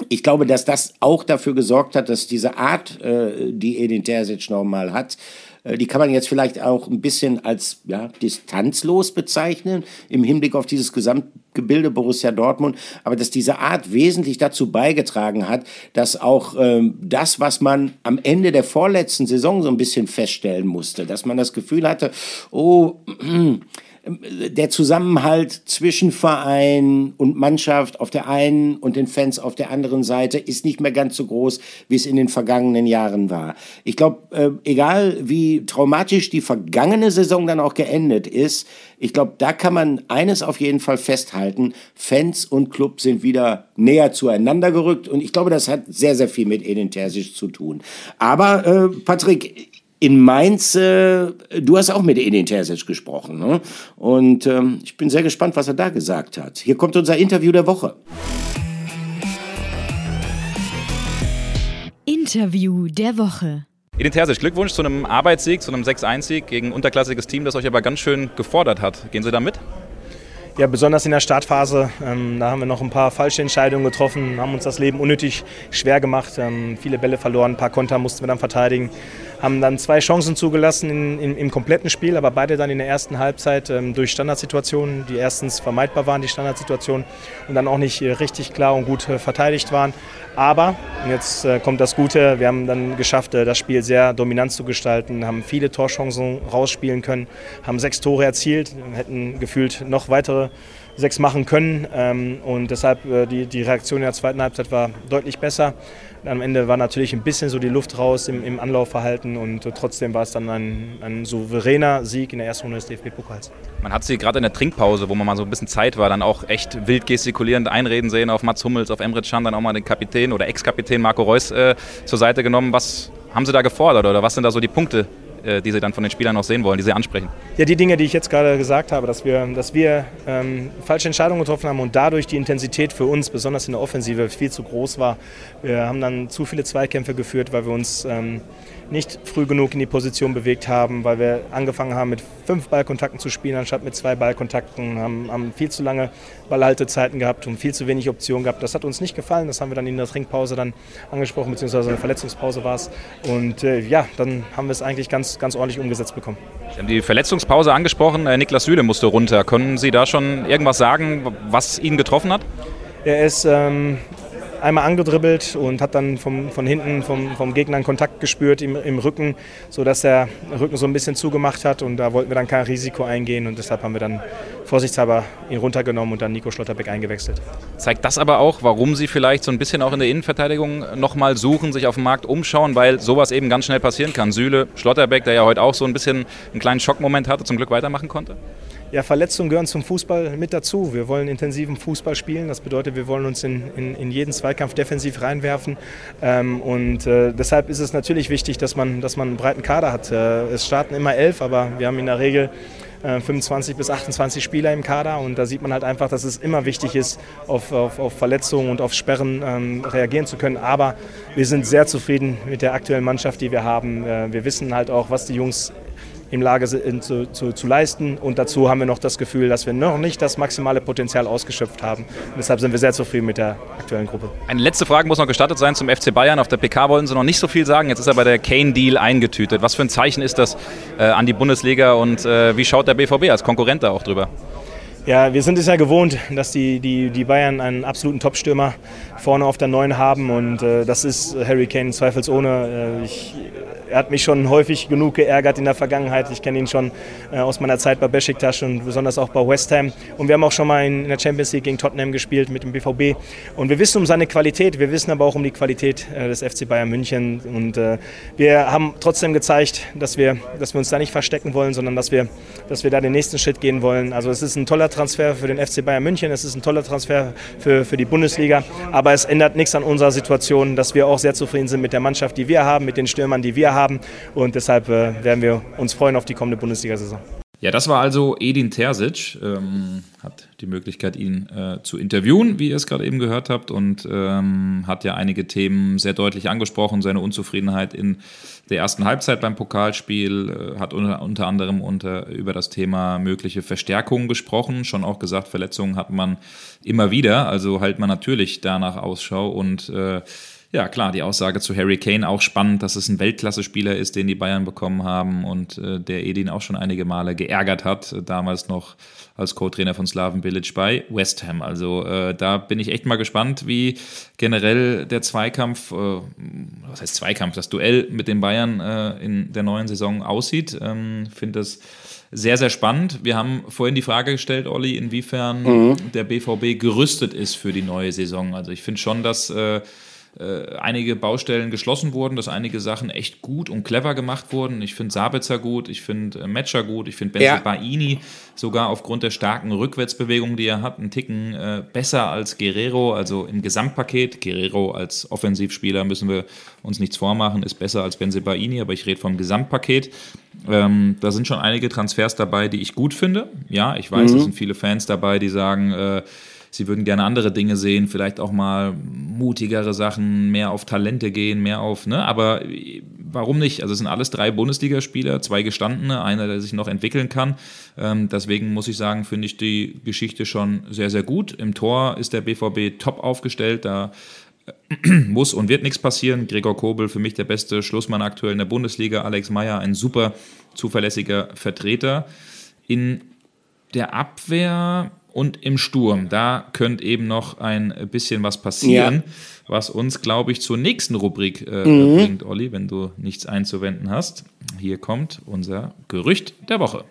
ich glaube, dass das auch dafür gesorgt hat, dass diese Art, äh, die Edin Terzic nochmal hat, äh, die kann man jetzt vielleicht auch ein bisschen als ja, distanzlos bezeichnen im Hinblick auf dieses Gesamtgebilde Borussia Dortmund, aber dass diese Art wesentlich dazu beigetragen hat, dass auch ähm, das, was man am Ende der vorletzten Saison so ein bisschen feststellen musste, dass man das Gefühl hatte, oh, der Zusammenhalt zwischen Verein und Mannschaft auf der einen und den Fans auf der anderen Seite ist nicht mehr ganz so groß, wie es in den vergangenen Jahren war. Ich glaube, äh, egal wie traumatisch die vergangene Saison dann auch geendet ist, ich glaube, da kann man eines auf jeden Fall festhalten. Fans und Club sind wieder näher zueinander gerückt und ich glaube, das hat sehr, sehr viel mit Edin Terzic zu tun. Aber äh, Patrick, in Mainz, äh, du hast auch mit Edin Terzic gesprochen. Ne? Und ähm, ich bin sehr gespannt, was er da gesagt hat. Hier kommt unser Interview der Woche. Interview der Woche. Edin Terzic, Glückwunsch zu einem Arbeitssieg, zu einem 6-1-Sieg gegen ein unterklassiges Team, das euch aber ganz schön gefordert hat. Gehen Sie da mit? Ja, besonders in der Startphase. Ähm, da haben wir noch ein paar falsche Entscheidungen getroffen, haben uns das Leben unnötig schwer gemacht, ähm, viele Bälle verloren, ein paar Konter mussten wir dann verteidigen haben dann zwei Chancen zugelassen in, in, im kompletten Spiel, aber beide dann in der ersten Halbzeit ähm, durch Standardsituationen, die erstens vermeidbar waren, die Standardsituationen, und dann auch nicht äh, richtig klar und gut äh, verteidigt waren. Aber, jetzt äh, kommt das Gute, wir haben dann geschafft, äh, das Spiel sehr dominant zu gestalten, haben viele Torchancen rausspielen können, haben sechs Tore erzielt, hätten gefühlt noch weitere sechs machen können. Ähm, und deshalb äh, die, die Reaktion in der zweiten Halbzeit war deutlich besser. Am Ende war natürlich ein bisschen so die Luft raus im, im Anlaufverhalten und trotzdem war es dann ein, ein souveräner Sieg in der ersten Runde des DFB-Pokals. Man hat sie gerade in der Trinkpause, wo man mal so ein bisschen Zeit war, dann auch echt wild gestikulierend einreden sehen auf Mats Hummels, auf Emre Can, dann auch mal den Kapitän oder Ex-Kapitän Marco Reus äh, zur Seite genommen. Was haben Sie da gefordert oder was sind da so die Punkte, die Sie dann von den Spielern noch sehen wollen, die Sie ansprechen? Ja, die Dinge, die ich jetzt gerade gesagt habe, dass wir, dass wir ähm, falsche Entscheidungen getroffen haben und dadurch die Intensität für uns, besonders in der Offensive, viel zu groß war. Wir haben dann zu viele Zweikämpfe geführt, weil wir uns ähm, nicht früh genug in die Position bewegt haben, weil wir angefangen haben mit fünf Ballkontakten zu spielen, anstatt mit zwei Ballkontakten, haben, haben viel zu lange Ballhaltezeiten gehabt und viel zu wenig Optionen gehabt. Das hat uns nicht gefallen, das haben wir dann in der Trinkpause dann angesprochen, beziehungsweise eine Verletzungspause war es. Und äh, ja, dann haben wir es eigentlich ganz, ganz ordentlich umgesetzt bekommen. Sie haben die Verletzungspause angesprochen, äh, Niklas Süle musste runter. Können Sie da schon irgendwas sagen, was ihn getroffen hat? Er ist ähm, einmal angedribbelt und hat dann vom, von hinten vom, vom Gegner einen Kontakt gespürt im, im Rücken, sodass der Rücken so ein bisschen zugemacht hat und da wollten wir dann kein Risiko eingehen und deshalb haben wir dann vorsichtshalber ihn runtergenommen und dann Nico Schlotterbeck eingewechselt. Zeigt das aber auch, warum Sie vielleicht so ein bisschen auch in der Innenverteidigung nochmal suchen, sich auf dem Markt umschauen, weil sowas eben ganz schnell passieren kann. Süle, Schlotterbeck, der ja heute auch so ein bisschen einen kleinen Schockmoment hatte, zum Glück weitermachen konnte? Ja, Verletzungen gehören zum Fußball mit dazu. Wir wollen intensiven Fußball spielen. Das bedeutet, wir wollen uns in, in, in jeden Zweikampf defensiv reinwerfen. Ähm, und äh, deshalb ist es natürlich wichtig, dass man, dass man einen breiten Kader hat. Äh, es starten immer elf, aber wir haben in der Regel 25 äh, bis 28 Spieler im Kader und da sieht man halt einfach, dass es immer wichtig ist, auf, auf, auf Verletzungen und auf Sperren ähm, reagieren zu können. Aber wir sind sehr zufrieden mit der aktuellen Mannschaft, die wir haben. Äh, wir wissen halt auch, was die Jungs in Lage sind zu, zu, zu, leisten. Und dazu haben wir noch das Gefühl, dass wir noch nicht das maximale Potenzial ausgeschöpft haben. Und deshalb sind wir sehr zufrieden mit der aktuellen Gruppe. Eine letzte Frage muss noch gestattet sein zum FC Bayern. Auf der PK wollten Sie noch nicht so viel sagen. Jetzt ist aber der Kane-Deal eingetütet. Was für ein Zeichen ist das äh, an die Bundesliga und äh, wie schaut der BVB als Konkurrent da auch drüber? Ja, wir sind es ja gewohnt, dass die, die, die Bayern einen absoluten Top-Stürmer vorne auf der Neuen haben und äh, das ist Harry Kane zweifelsohne. Äh, ich er hat mich schon häufig genug geärgert in der Vergangenheit. Ich kenne ihn schon äh, aus meiner Zeit bei Besiktas und besonders auch bei West Ham. Und wir haben auch schon mal in, der Champions League gegen Tottenham gespielt mit dem BVB. Und wir wissen um seine Qualität, wir wissen aber auch um die Qualität äh, des FC Bayern München. Und äh, wir haben trotzdem gezeigt, dass wir, dass wir uns da nicht verstecken wollen, sondern dass wir, dass wir da den nächsten Schritt gehen wollen. Also es ist ein toller Transfer für den FC Bayern München, es ist ein toller Transfer für, für die Bundesliga. Aber es ändert nichts an unserer Situation, dass wir auch sehr zufrieden sind mit der Mannschaft, die wir haben, mit den Stürmern, die wir haben haben. Und deshalb äh, werden wir uns freuen auf die kommende Bundesliga-Saison. Ja, das war also Edin Terzic. Ähm, hat die Möglichkeit, ihn äh, zu interviewen, wie ihr es gerade eben gehört habt, und ähm, hat ja einige Themen sehr deutlich angesprochen. Seine Unzufriedenheit in der ersten Halbzeit beim Pokalspiel, äh, hat unter, unter anderem unter, über das Thema mögliche Verstärkungen gesprochen. Schon auch gesagt, Verletzungen hat man immer wieder, also hält man natürlich danach Ausschau und äh, ja, klar, die Aussage zu Harry Kane auch spannend, dass es ein Weltklasse-Spieler ist, den die Bayern bekommen haben und äh, der Edin auch schon einige Male geärgert hat, äh, damals noch als Co-Trainer von Slaven Village bei West Ham. Also äh, da bin ich echt mal gespannt, wie generell der Zweikampf, äh, was heißt Zweikampf, das Duell mit den Bayern äh, in der neuen Saison aussieht. Ähm, Finde das sehr, sehr spannend. Wir haben vorhin die Frage gestellt, Olli, inwiefern mhm. der BVB gerüstet ist für die neue Saison. Also ich finde schon, dass äh, einige Baustellen geschlossen wurden, dass einige Sachen echt gut und clever gemacht wurden. Ich finde Sabitzer gut, ich finde äh, Matcher gut, ich finde Benzel ja. Baini sogar aufgrund der starken Rückwärtsbewegung, die er hat, einen Ticken äh, besser als Guerrero. Also im Gesamtpaket, Guerrero als Offensivspieler müssen wir uns nichts vormachen, ist besser als Benzel Baini, aber ich rede vom Gesamtpaket. Ähm, da sind schon einige Transfers dabei, die ich gut finde. Ja, ich weiß, mhm. es sind viele Fans dabei, die sagen, äh, sie würden gerne andere Dinge sehen, vielleicht auch mal mutigere Sachen, mehr auf Talente gehen, mehr auf, ne? Aber warum nicht? Also es sind alles drei Bundesligaspieler, zwei gestandene, einer, der sich noch entwickeln kann. Ähm, deswegen muss ich sagen, finde ich die Geschichte schon sehr, sehr gut. Im Tor ist der BVB top aufgestellt, da äh, muss und wird nichts passieren. Gregor Kobel für mich der beste Schlussmann aktuell in der Bundesliga. Alex Meyer ein super zuverlässiger Vertreter. In der Abwehr und im Sturm. Da könnte eben noch ein bisschen was passieren, ja. was uns, glaube ich, zur nächsten Rubrik äh, mhm. bringt, Olli, wenn du nichts einzuwenden hast. Hier kommt unser Gerücht der Woche.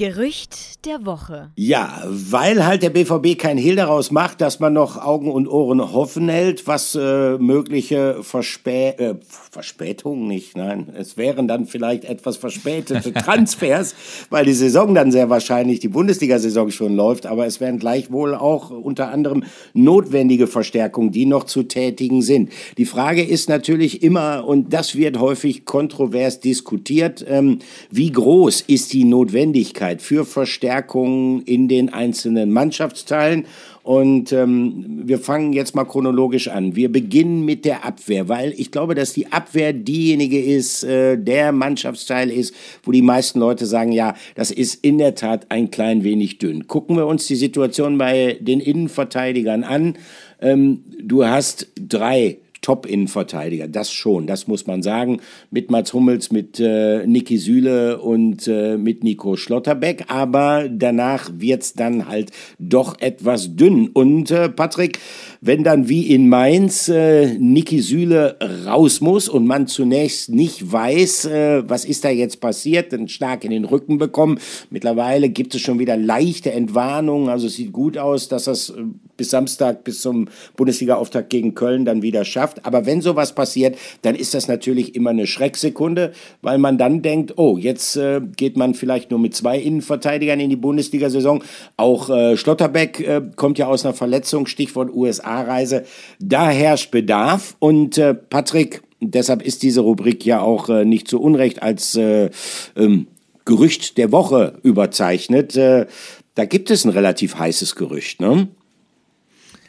Gerücht der Woche. Ja, weil halt der BVB kein Hehl daraus macht, dass man noch Augen und Ohren offen hält, was äh, mögliche Verspä äh, Verspätungen nicht, nein, es wären dann vielleicht etwas verspätete Transfers, weil die Saison dann sehr wahrscheinlich, die Bundesliga-Saison schon läuft, aber es wären gleichwohl auch unter anderem notwendige Verstärkungen, die noch zu tätigen sind. Die Frage ist natürlich immer, und das wird häufig kontrovers diskutiert, ähm, wie groß ist die Notwendigkeit? Möglichkeit für Verstärkungen in den einzelnen Mannschaftsteilen. Und ähm, wir fangen jetzt mal chronologisch an. Wir beginnen mit der Abwehr, weil ich glaube, dass die Abwehr diejenige ist, äh, der Mannschaftsteil ist, wo die meisten Leute sagen, ja, das ist in der Tat ein klein wenig dünn. Gucken wir uns die Situation bei den Innenverteidigern an. Ähm, du hast drei Top-Innenverteidiger. Das schon, das muss man sagen. Mit Mats Hummels, mit äh, Niki Süle und äh, mit Nico Schlotterbeck. Aber danach wird's dann halt doch etwas dünn. Und äh, Patrick, wenn dann wie in Mainz äh, Niki Süle raus muss und man zunächst nicht weiß, äh, was ist da jetzt passiert, dann stark in den Rücken bekommen. Mittlerweile gibt es schon wieder leichte Entwarnungen. Also es sieht gut aus, dass das äh, bis Samstag, bis zum Bundesliga-Auftakt gegen Köln dann wieder schafft. Aber wenn sowas passiert, dann ist das natürlich immer eine Schrecksekunde, weil man dann denkt, oh, jetzt äh, geht man vielleicht nur mit zwei Innenverteidigern in die Bundesliga-Saison. Auch äh, Schlotterbeck äh, kommt ja aus einer Verletzung, Stichwort USA-Reise. Da herrscht Bedarf. Und äh, Patrick, deshalb ist diese Rubrik ja auch äh, nicht zu Unrecht als äh, ähm, Gerücht der Woche überzeichnet. Äh, da gibt es ein relativ heißes Gerücht, ne?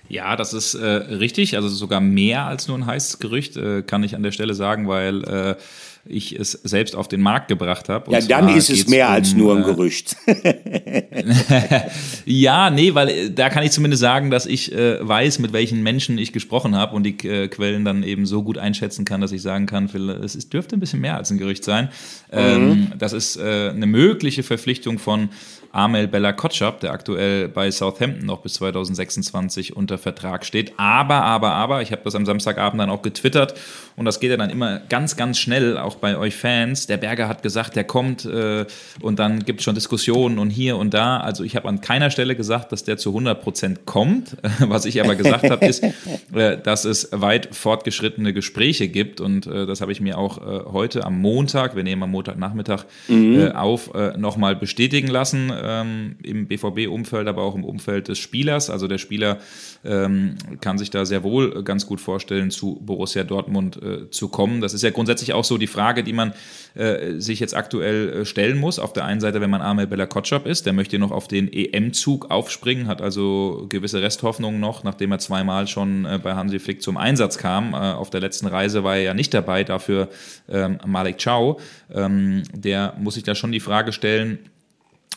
Ja, das ist äh, richtig. Also sogar mehr als nur ein heißes Gerücht, äh, kann ich an der Stelle sagen, weil ich es selbst auf den Markt gebracht habe. Ja, dann ist es mehr um, als nur ein äh, Gerücht. ja, nee, weil äh, da kann ich zumindest sagen, dass ich äh, weiß, mit welchen Menschen ich gesprochen habe und die äh, Quellen dann eben so gut einschätzen kann, dass ich sagen kann, es ist, dürfte ein bisschen mehr als ein Gerücht sein. Ähm, mhm. das ist äh, eine mögliche Verpflichtung von Amel Bella Kotschap, der aktuell bei Southampton noch bis 2026 unter Vertrag steht. Aber, aber, aber, ich habe das am Samstagabend dann auch getwittert und das geht ja dann immer ganz, ganz schnell, auch bei euch Fans. Der Berger hat gesagt, der kommt äh, und dann gibt es schon Diskussionen und hier und da. Also ich habe an keiner Stelle gesagt, dass der zu 100 Prozent kommt. Was ich aber gesagt habe, ist, äh, dass es weit fortgeschrittene Gespräche gibt und äh, das habe ich mir auch äh, heute am Montag, wir nehmen am Montagnachmittag mhm. Äh, auf, äh, nochmal bestätigen lassen ähm, im BVB-Umfeld, aber auch im Umfeld des Spielers. Also der Spieler ähm, kann sich da sehr wohl ganz gut vorstellen, zu Borussia Dortmund zu kommen. Das ist ja grundsätzlich auch so die Frage, die man äh, sich jetzt aktuell äh, stellen muss. Auf der einen Seite, wenn man Amel Bella Kotschap ist, der möchte noch auf den EM-Zug aufspringen, hat also gewisse Resthoffnungen noch, nachdem er zweimal schon äh, bei Hansi Flick zum Einsatz kam. Äh, auf der letzten Reise war er ja nicht dabei, dafür ähm, Malik Chow. Ähm, der muss sich da schon die Frage stellen,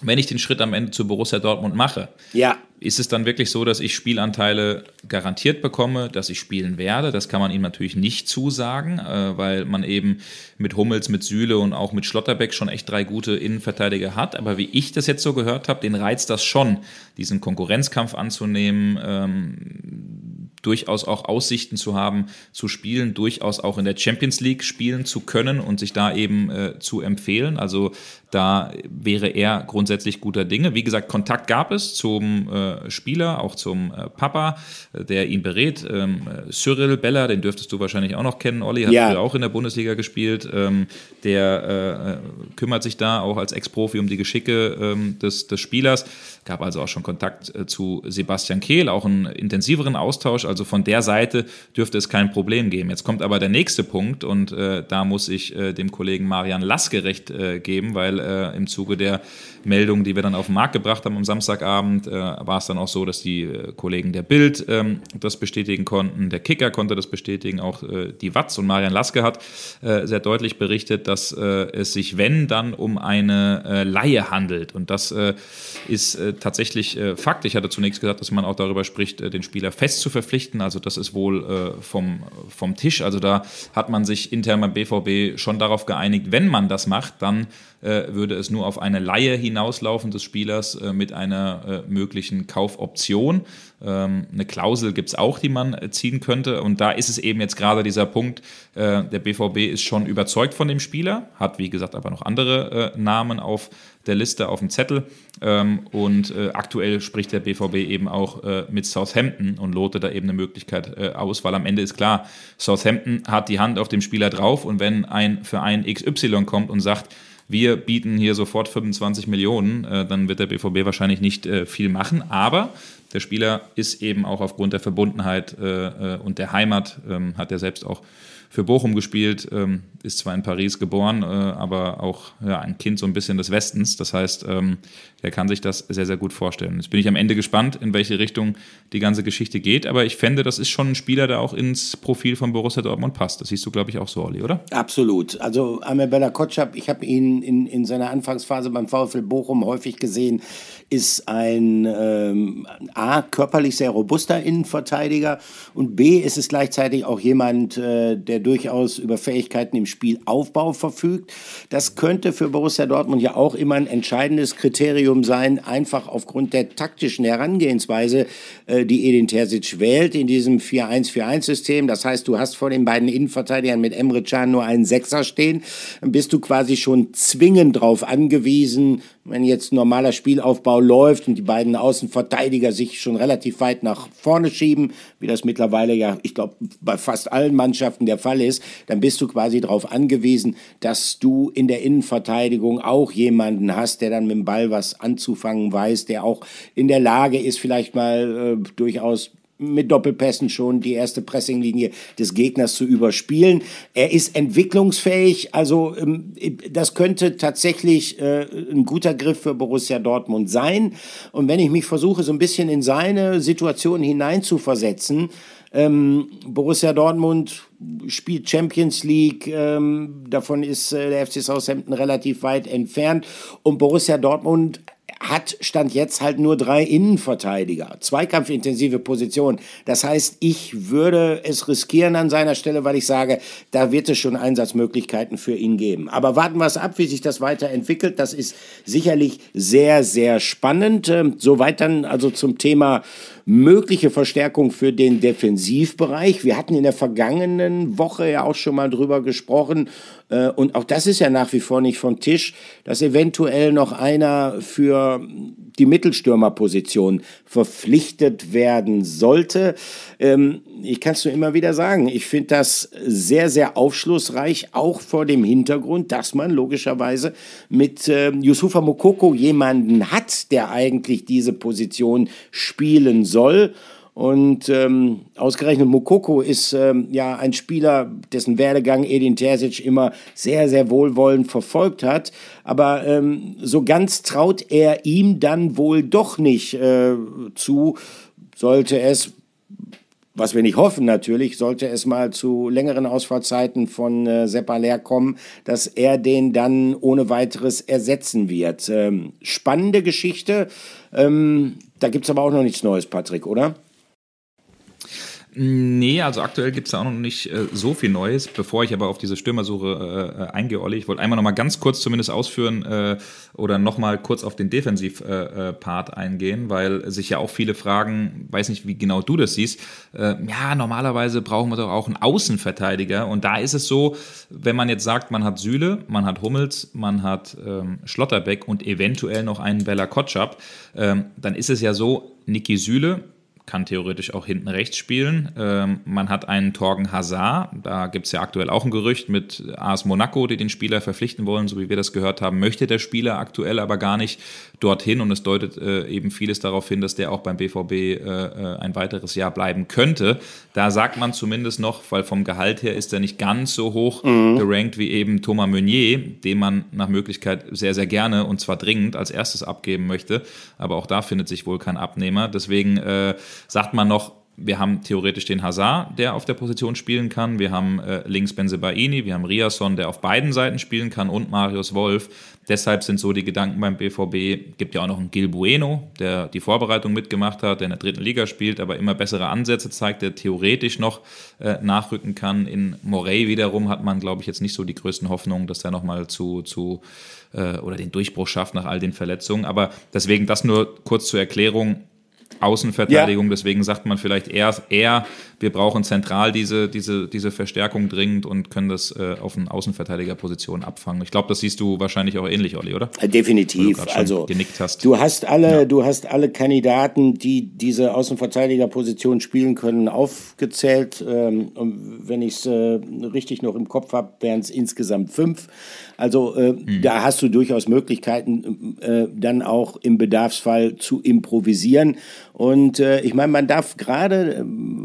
wenn ich den Schritt am Ende zu Borussia Dortmund mache, ja. ist es dann wirklich so, dass ich Spielanteile garantiert bekomme, dass ich spielen werde? Das kann man ihm natürlich nicht zusagen, äh, weil man eben mit Hummels, mit Süle und auch mit Schlotterbeck schon echt drei gute Innenverteidiger hat. Aber wie ich das jetzt so gehört habe, den reizt das schon, diesen Konkurrenzkampf anzunehmen, ähm, durchaus auch Aussichten zu haben, zu spielen, durchaus auch in der Champions League spielen zu können und sich da eben äh, zu empfehlen. Also da wäre er grundsätzlich guter Dinge. Wie gesagt, Kontakt gab es zum äh, Spieler, auch zum äh, Papa, der ihn berät. Ähm, Cyril Beller, den dürftest du wahrscheinlich auch noch kennen. Olli hat ja. auch in der Bundesliga gespielt. Ähm, der äh, kümmert sich da auch als Ex-Profi um die Geschicke ähm, des, des Spielers. Gab also auch schon Kontakt äh, zu Sebastian Kehl, auch einen intensiveren Austausch. Also von der Seite dürfte es kein Problem geben. Jetzt kommt aber der nächste Punkt und äh, da muss ich äh, dem Kollegen Marian Laske recht geben, weil äh, im Zuge der Meldungen, die wir dann auf den Markt gebracht haben am Samstagabend, äh, war es dann auch so, dass die äh, Kollegen der Bild ähm, das bestätigen konnten, der Kicker konnte das bestätigen, auch äh, die Watz und Marian Laske hat äh, sehr deutlich berichtet, dass äh, es sich, wenn, dann um eine Laie handelt. Und das ist tatsächlich Fakt. Ich hatte zunächst gesagt, dass man auch darüber spricht, den Spieler fest zu verpflichten. Also das ist wohl vom, vom Tisch. Also da hat man sich intern beim BVB schon darauf geeinigt, wenn man das macht, dann äh, würde es nur auf eine Laie hinauslaufen des Spielers äh, mit einer äh, möglichen Kaufoption. Ähm, eine Klausel gibt es auch, die man ziehen könnte. Und da ist es eben jetzt gerade dieser Punkt, der BVB ist schon überzeugt von dem Spieler, hat wie gesagt aber noch andere Namen auf der Liste auf dem Zettel. Ähm, und aktuell spricht der BVB eben auch mit Southampton und lotet da eben eine Möglichkeit aus, weil am Ende ist klar, Southampton hat die Hand auf dem Spieler drauf und wenn ein Verein XY kommt und sagt, wir bieten hier sofort 25 Millionen, äh, dann wird der BVB wahrscheinlich nicht äh, viel machen. Aber der Spieler ist eben auch aufgrund der Verbundenheit äh, äh und der Heimat, ähm, hat er selbst auch für Bochum gespielt, ähm, ist zwar in Paris geboren, äh, aber auch ja, ein Kind so ein bisschen des Westens. Das heißt, ähm, der kann sich das sehr, sehr gut vorstellen. Jetzt bin ich am Ende gespannt, in welche Richtung die ganze Geschichte geht, aber ich fände, das ist schon ein Spieler, der auch ins Profil von Borussia Dortmund passt. Das siehst du, glaube ich, auch so, Olli, oder? Absolut. Also Amir Bella Kotschap, ich habe ihn in, in seiner Anfangsphase beim VfL Bochum häufig gesehen, ist ein ähm, A, körperlich sehr robuster Innenverteidiger und B, ist es gleichzeitig auch jemand, äh, der durchaus über Fähigkeiten im Spielaufbau verfügt. Das könnte für Borussia Dortmund ja auch immer ein entscheidendes Kriterium sein, einfach aufgrund der taktischen Herangehensweise, äh, die Edin Terzic wählt in diesem 4-1-4-1-System. Das heißt, du hast vor den beiden Innenverteidigern mit Emre Can nur einen Sechser stehen, dann bist du quasi schon zwingend darauf angewiesen, wenn jetzt normaler Spielaufbau läuft und die beiden Außenverteidiger sich schon relativ weit nach vorne schieben, wie das mittlerweile ja, ich glaube, bei fast allen Mannschaften der Fall ist, dann bist du quasi darauf angewiesen, dass du in der Innenverteidigung auch jemanden hast, der dann mit dem Ball was anzufangen weiß, der auch in der Lage ist, vielleicht mal äh, durchaus mit Doppelpässen schon die erste Pressinglinie des Gegners zu überspielen. Er ist entwicklungsfähig, also ähm, das könnte tatsächlich äh, ein guter Griff für Borussia Dortmund sein. Und wenn ich mich versuche, so ein bisschen in seine Situation hineinzuversetzen, ähm, Borussia Dortmund spielt Champions League, ähm, davon ist äh, der FC Southampton relativ weit entfernt und Borussia Dortmund hat Stand jetzt halt nur drei Innenverteidiger, zweikampfintensive Position. Das heißt, ich würde es riskieren an seiner Stelle, weil ich sage, da wird es schon Einsatzmöglichkeiten für ihn geben. Aber warten wir es ab, wie sich das weiterentwickelt. Das ist sicherlich sehr, sehr spannend. Ähm, soweit dann also zum Thema mögliche Verstärkung für den Defensivbereich. Wir hatten in der vergangenen Woche ja auch schon mal drüber gesprochen, äh, und auch das ist ja nach wie vor nicht vom Tisch, dass eventuell noch einer für die Mittelstürmerposition verpflichtet werden sollte. Ähm, ich kann es nur immer wieder sagen, ich finde das sehr, sehr aufschlussreich, auch vor dem Hintergrund, dass man logischerweise mit äh, Yusufa Mokoko jemanden hat, der eigentlich diese Position spielen soll. Und ähm, ausgerechnet Mokoko ist ähm, ja ein Spieler, dessen Werdegang Edin Terzic immer sehr, sehr wohlwollend verfolgt hat. Aber ähm, so ganz traut er ihm dann wohl doch nicht äh, zu, sollte es was wir nicht hoffen natürlich, sollte es mal zu längeren Ausfallzeiten von äh, Sepp kommen, dass er den dann ohne weiteres ersetzen wird. Ähm, spannende Geschichte. Ähm, da gibt es aber auch noch nichts Neues, Patrick, oder? Nee, also aktuell gibt es da auch noch nicht äh, so viel Neues. Bevor ich aber auf diese Stürmersuche äh eingehe, Olli, ich wollte einmal noch mal ganz kurz zumindest ausführen äh, oder noch mal kurz auf den Defensiv-Part äh, äh eingehen, weil sich ja auch viele fragen, weiß nicht, wie genau du das siehst, äh, ja, normalerweise brauchen wir doch auch einen Außenverteidiger und da ist es so, wenn man jetzt sagt, man hat Süle, man hat Hummels, man hat ähm, Schlotterbeck und eventuell noch einen Bella Kotschap, ähm, dann ist es ja so, Niki Süle kann theoretisch auch hinten rechts spielen. Ähm, man hat einen Torgen Hazard, da gibt es ja aktuell auch ein Gerücht mit AS Monaco, die den Spieler verpflichten wollen, so wie wir das gehört haben, möchte der Spieler aktuell aber gar nicht dorthin und es deutet äh, eben vieles darauf hin, dass der auch beim BVB äh, äh, ein weiteres Jahr bleiben könnte. Da sagt man zumindest noch, weil vom Gehalt her ist er nicht ganz so hoch mhm. gerankt wie eben Thomas Meunier, den man nach Möglichkeit sehr, sehr gerne und zwar dringend als erstes abgeben möchte. Aber auch da findet sich wohl kein Abnehmer. Deswegen äh, sagt man noch, wir haben theoretisch den Hazard, der auf der Position spielen kann. Wir haben äh, links Benzebaini, wir haben Riasson, der auf beiden Seiten spielen kann und Marius Wolf. Deshalb sind so die Gedanken beim BVB. Gibt ja auch noch einen Gil Bueno, der die Vorbereitung mitgemacht hat, der in der dritten Liga spielt, aber immer bessere Ansätze zeigt, der theoretisch noch äh, nachrücken kann. In Morey wiederum hat man, glaube ich, jetzt nicht so die größten Hoffnungen, dass er nochmal zu, zu äh, oder den Durchbruch schafft nach all den Verletzungen. Aber deswegen das nur kurz zur Erklärung Außenverteidigung. Ja. Deswegen sagt man vielleicht eher, eher, wir brauchen zentral diese, diese, diese Verstärkung dringend und können das äh, auf eine Außenverteidigerposition abfangen. Ich glaube, das siehst du wahrscheinlich auch ähnlich, Olli, oder? Äh, definitiv. Du also genickt hast. Du hast alle, ja. du hast alle Kandidaten, die diese Außenverteidigerposition spielen können, aufgezählt. Ähm, wenn ich es äh, richtig noch im Kopf habe, wären es insgesamt fünf. Also äh, hm. da hast du durchaus Möglichkeiten, äh, dann auch im Bedarfsfall zu improvisieren. Und äh, ich meine, man darf gerade ähm,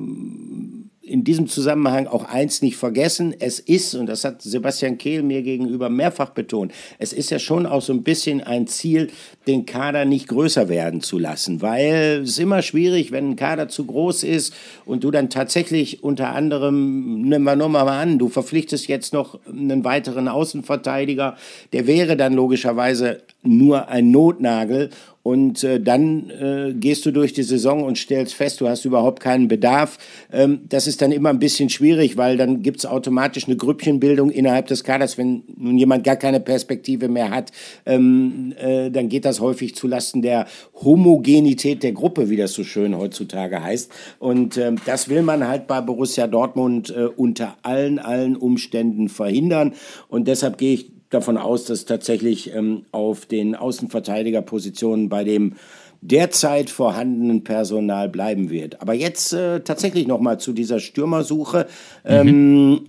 in diesem Zusammenhang auch eins nicht vergessen. Es ist, und das hat Sebastian Kehl mir gegenüber mehrfach betont, es ist ja schon auch so ein bisschen ein Ziel, den Kader nicht größer werden zu lassen, weil es ist immer schwierig, wenn ein Kader zu groß ist und du dann tatsächlich unter anderem, nehmen wir nur mal an, du verpflichtest jetzt noch einen weiteren Außenverteidiger, der wäre dann logischerweise nur ein Notnagel und äh, dann äh, gehst du durch die Saison und stellst fest, du hast überhaupt keinen Bedarf. Ähm, das ist dann immer ein bisschen schwierig, weil dann gibt es automatisch eine Grüppchenbildung innerhalb des Kaders. Wenn nun jemand gar keine Perspektive mehr hat, ähm, äh, dann geht das häufig zulasten der Homogenität der Gruppe, wie das so schön heutzutage heißt. Und ähm, das will man halt bei Borussia Dortmund äh, unter allen, allen Umständen verhindern. Und deshalb gehe ich davon aus, dass tatsächlich ähm, auf den Außenverteidigerpositionen bei dem derzeit vorhandenen Personal bleiben wird. Aber jetzt äh, tatsächlich noch mal zu dieser Stürmersuche. Mhm. Ähm,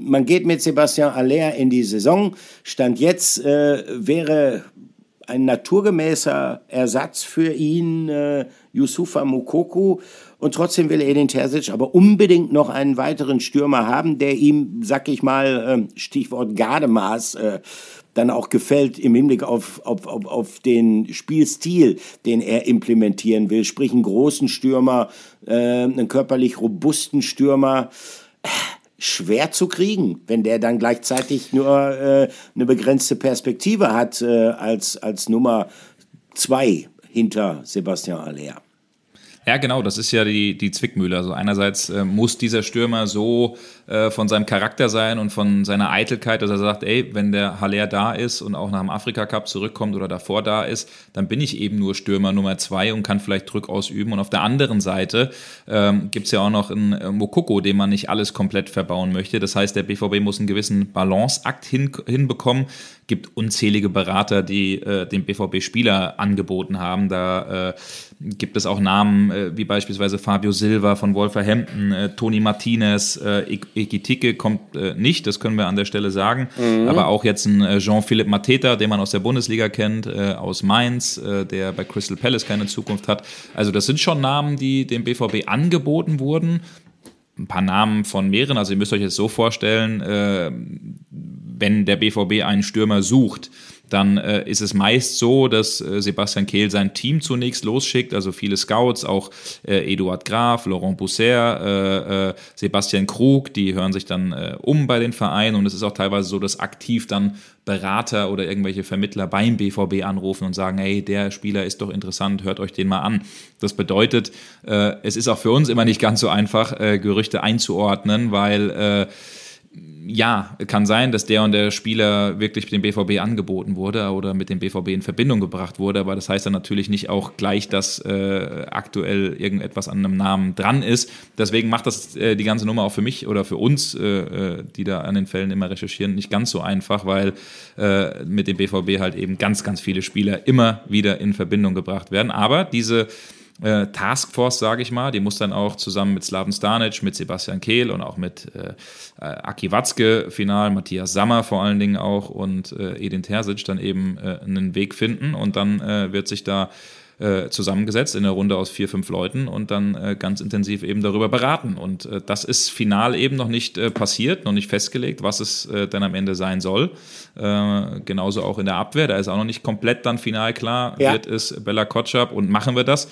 man geht mit Sebastian Aller in die Saison. Stand jetzt äh, wäre ein naturgemäßer Ersatz für ihn äh, Yusufa Mukoku. Und trotzdem will Edin Terzic aber unbedingt noch einen weiteren Stürmer haben, der ihm, sag ich mal, ähm, Stichwort Gardemaß, äh, dann auch gefällt im Hinblick auf, auf, auf, auf den Spielstil, den er implementieren will. Sprich, einen großen Stürmer, äh, einen körperlich robusten Stürmer. Schwer zu kriegen, wenn der dann gleichzeitig nur äh, eine begrenzte Perspektive hat äh, als, als Nummer zwei hinter Sebastian Aller. Ja, genau, das ist ja die, die Zwickmühle. Also einerseits äh, muss dieser Stürmer so äh, von seinem Charakter sein und von seiner Eitelkeit, dass er sagt, ey, wenn der Haller da ist und auch nach dem Afrika Cup zurückkommt oder davor da ist, dann bin ich eben nur Stürmer Nummer zwei und kann vielleicht Druck ausüben. Und auf der anderen Seite ähm, gibt ja auch noch einen äh, Mokoko, dem man nicht alles komplett verbauen möchte. Das heißt, der BVB muss einen gewissen Balanceakt hin, hinbekommen. Gibt unzählige Berater, die äh, den BVB-Spieler angeboten haben. Da äh, gibt es auch Namen äh, wie beispielsweise Fabio Silva von Wolverhampton, äh, Toni Martinez, äh, Ekitike kommt äh, nicht, das können wir an der Stelle sagen. Mhm. Aber auch jetzt ein äh, Jean-Philippe Mateta, den man aus der Bundesliga kennt, äh, aus Mainz, äh, der bei Crystal Palace keine Zukunft hat. Also das sind schon Namen, die dem BVB angeboten wurden. Ein paar Namen von mehreren, also ihr müsst euch jetzt so vorstellen, äh, wenn der BVB einen Stürmer sucht, dann äh, ist es meist so, dass äh, Sebastian Kehl sein Team zunächst losschickt, also viele Scouts, auch äh, Eduard Graf, Laurent Bousser, äh, äh, Sebastian Krug, die hören sich dann äh, um bei den Vereinen und es ist auch teilweise so, dass aktiv dann Berater oder irgendwelche Vermittler beim BVB anrufen und sagen, hey, der Spieler ist doch interessant, hört euch den mal an. Das bedeutet, es ist auch für uns immer nicht ganz so einfach, Gerüchte einzuordnen, weil ja, kann sein, dass der und der Spieler wirklich dem BVB angeboten wurde oder mit dem BVB in Verbindung gebracht wurde, aber das heißt dann natürlich nicht auch gleich, dass äh, aktuell irgendetwas an einem Namen dran ist. Deswegen macht das äh, die ganze Nummer auch für mich oder für uns, äh, äh die da an den Fällen immer recherchieren, nicht ganz so einfach, weil äh, mit dem BVB halt eben ganz, ganz viele Spieler immer wieder in Verbindung gebracht werden. Aber diese äh, Taskforce, sage ich mal. Die muss dann auch zusammen mit Slaven Stanic, mit Sebastian Kehl und auch mit äh, äh, Aki Watzke final, Matthias Sammer vor allen Dingen auch und äh, Edin Terzic dann eben äh, einen Weg finden und dann äh, wird sich da zusammengesetzt in einer Runde aus vier, fünf Leuten und dann ganz intensiv eben darüber beraten. Und das ist final eben noch nicht passiert, noch nicht festgelegt, was es dann am Ende sein soll. Genauso auch in der Abwehr, da ist auch noch nicht komplett dann final klar, ja. wird es Bella Kotschap und machen wir das.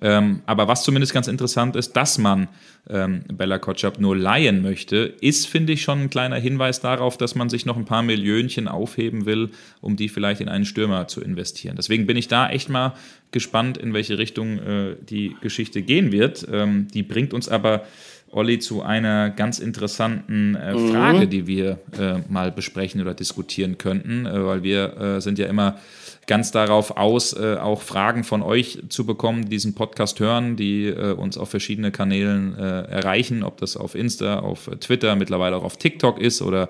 Ähm, aber was zumindest ganz interessant ist, dass man ähm, Bella Kotschap nur leihen möchte, ist, finde ich, schon ein kleiner Hinweis darauf, dass man sich noch ein paar Millionchen aufheben will, um die vielleicht in einen Stürmer zu investieren. Deswegen bin ich da echt mal gespannt, in welche Richtung äh, die Geschichte gehen wird. Ähm, die bringt uns aber Olli, zu einer ganz interessanten äh, mhm. Frage, die wir äh, mal besprechen oder diskutieren könnten, äh, weil wir äh, sind ja immer ganz darauf aus, äh, auch Fragen von euch zu bekommen, die diesen Podcast hören, die äh, uns auf verschiedene Kanälen erreichen, ob das auf Insta, auf Twitter, mittlerweile auch auf TikTok ist oder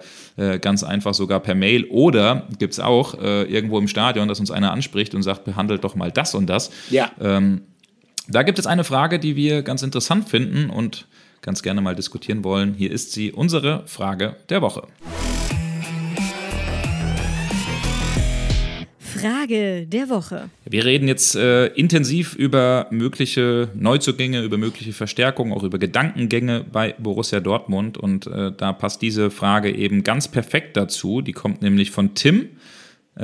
ganz einfach sogar per Mail oder gibt es auch irgendwo im Stadion, dass uns einer anspricht und sagt, behandelt doch mal das und das. Ja. Ähm, da gibt es eine Frage, die wir ganz interessant finden und ganz gerne mal diskutieren wollen. Hier ist sie, unsere Frage der Woche. Frage der Woche. Wir reden jetzt äh, intensiv über mögliche Neuzugänge, über mögliche Verstärkungen, auch über Gedankengänge bei Borussia Dortmund. Und äh, da passt diese Frage eben ganz perfekt dazu. Die kommt nämlich von Tim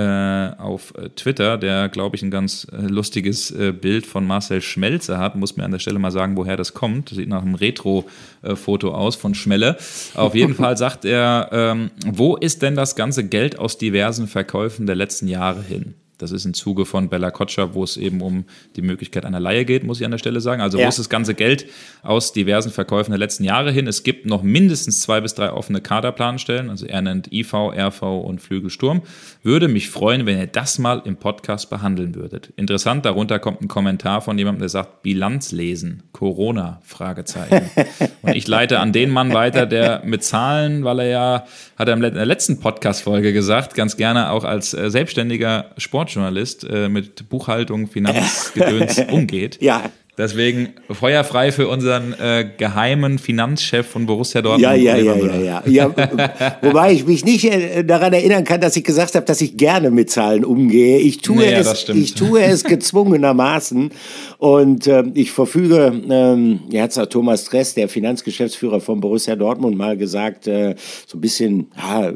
auf äh, Twitter, der, glaube ich, ein ganz äh, lustiges äh, Bild von Marcel Schmelze hat. Muss mir an der Stelle mal sagen, woher das kommt. Sieht nach einem Retro-Foto aus von Schmelle. Auf jeden Fall sagt er, ähm, wo ist denn das ganze Geld aus diversen Verkäufen der letzten Jahre hin? Das ist im Zuge von Bella Kotschap, wo es eben um die Möglichkeit einer Leihe geht, muss ich an der Stelle sagen. Also ja. wo ist das ganze Geld aus diversen Verkäufen der letzten Jahre hin? Es gibt noch mindestens zwei bis drei offene Kaderplanstellen. Also er nennt IV, RV und Flügelsturm. Würde mich freuen, wenn ihr das mal im Podcast behandeln würdet. Interessant, darunter kommt ein Kommentar von jemandem, der sagt, Bilanz lesen, Corona, Fragezeichen. und ich leite an den Mann weiter, der mit Zahlen, weil er ja, hat er in der letzten Podcast-Folge gesagt, ganz gerne auch als äh, selbstständiger Sport Sportjournalist äh, mit Buchhaltung, Finanzgedöns umgeht. Ja. Deswegen feuerfrei für unseren äh, geheimen Finanzchef von Borussia Dortmund. Ja, ja, ja, ja, ja, ja. Wobei ich mich nicht äh, daran erinnern kann, dass ich gesagt habe, dass ich gerne mit Zahlen umgehe. Ich tue, nee, es, ich tue es gezwungenermaßen. Und äh, ich verfüge, ähm, ja, hat Thomas Dress, der Finanzgeschäftsführer von Borussia Dortmund, mal gesagt, äh, so ein bisschen, ja,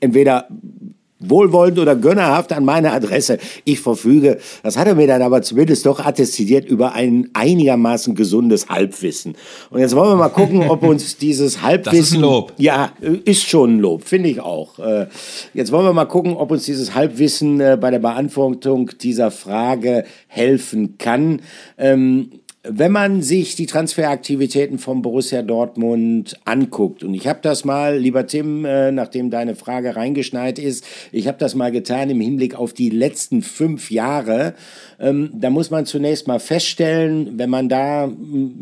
entweder wohlwollend oder gönnerhaft an meine Adresse. Ich verfüge, das hat er mir dann aber zumindest doch attestiert, über ein einigermaßen gesundes Halbwissen. Und jetzt wollen wir mal gucken, ob uns dieses Halbwissen... Das ist ein Lob. Ja, ist schon ein Lob, finde ich auch. Äh, jetzt wollen wir mal gucken, ob uns dieses Halbwissen äh, bei der Beantwortung dieser Frage helfen kann. Ähm, wenn man sich die Transferaktivitäten von Borussia Dortmund anguckt, und ich habe das mal, lieber Tim, äh, nachdem deine Frage reingeschneit ist, ich habe das mal getan im Hinblick auf die letzten fünf Jahre ähm, da muss man zunächst mal feststellen, wenn man da,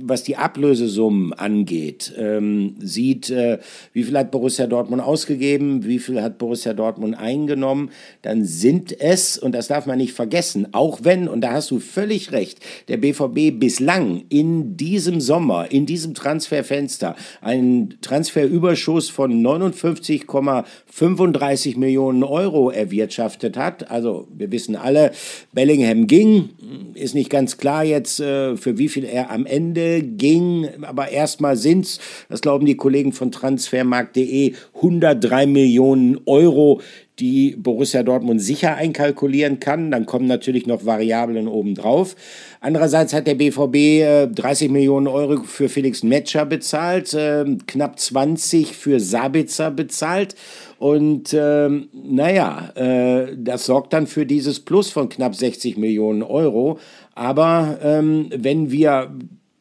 was die Ablösesummen angeht, ähm, sieht, äh, wie viel hat Borussia Dortmund ausgegeben, wie viel hat Borussia Dortmund eingenommen, dann sind es, und das darf man nicht vergessen, auch wenn, und da hast du völlig recht, der BVB bislang in diesem Sommer, in diesem Transferfenster, einen Transferüberschuss von 59,35 Millionen Euro erwirtschaftet hat. Also wir wissen alle, Bellingham ging, ging. Ist nicht ganz klar jetzt, äh, für wie viel er am Ende ging, aber erstmal sind es, das glauben die Kollegen von transfermarkt.de, 103 Millionen Euro, die Borussia Dortmund sicher einkalkulieren kann. Dann kommen natürlich noch Variablen obendrauf. Andererseits hat der BVB äh, 30 Millionen Euro für Felix Metscher bezahlt, äh, knapp 20 für Sabitzer bezahlt. Und ähm, naja, äh, das sorgt dann für dieses Plus von knapp 60 Millionen Euro. Aber ähm, wenn wir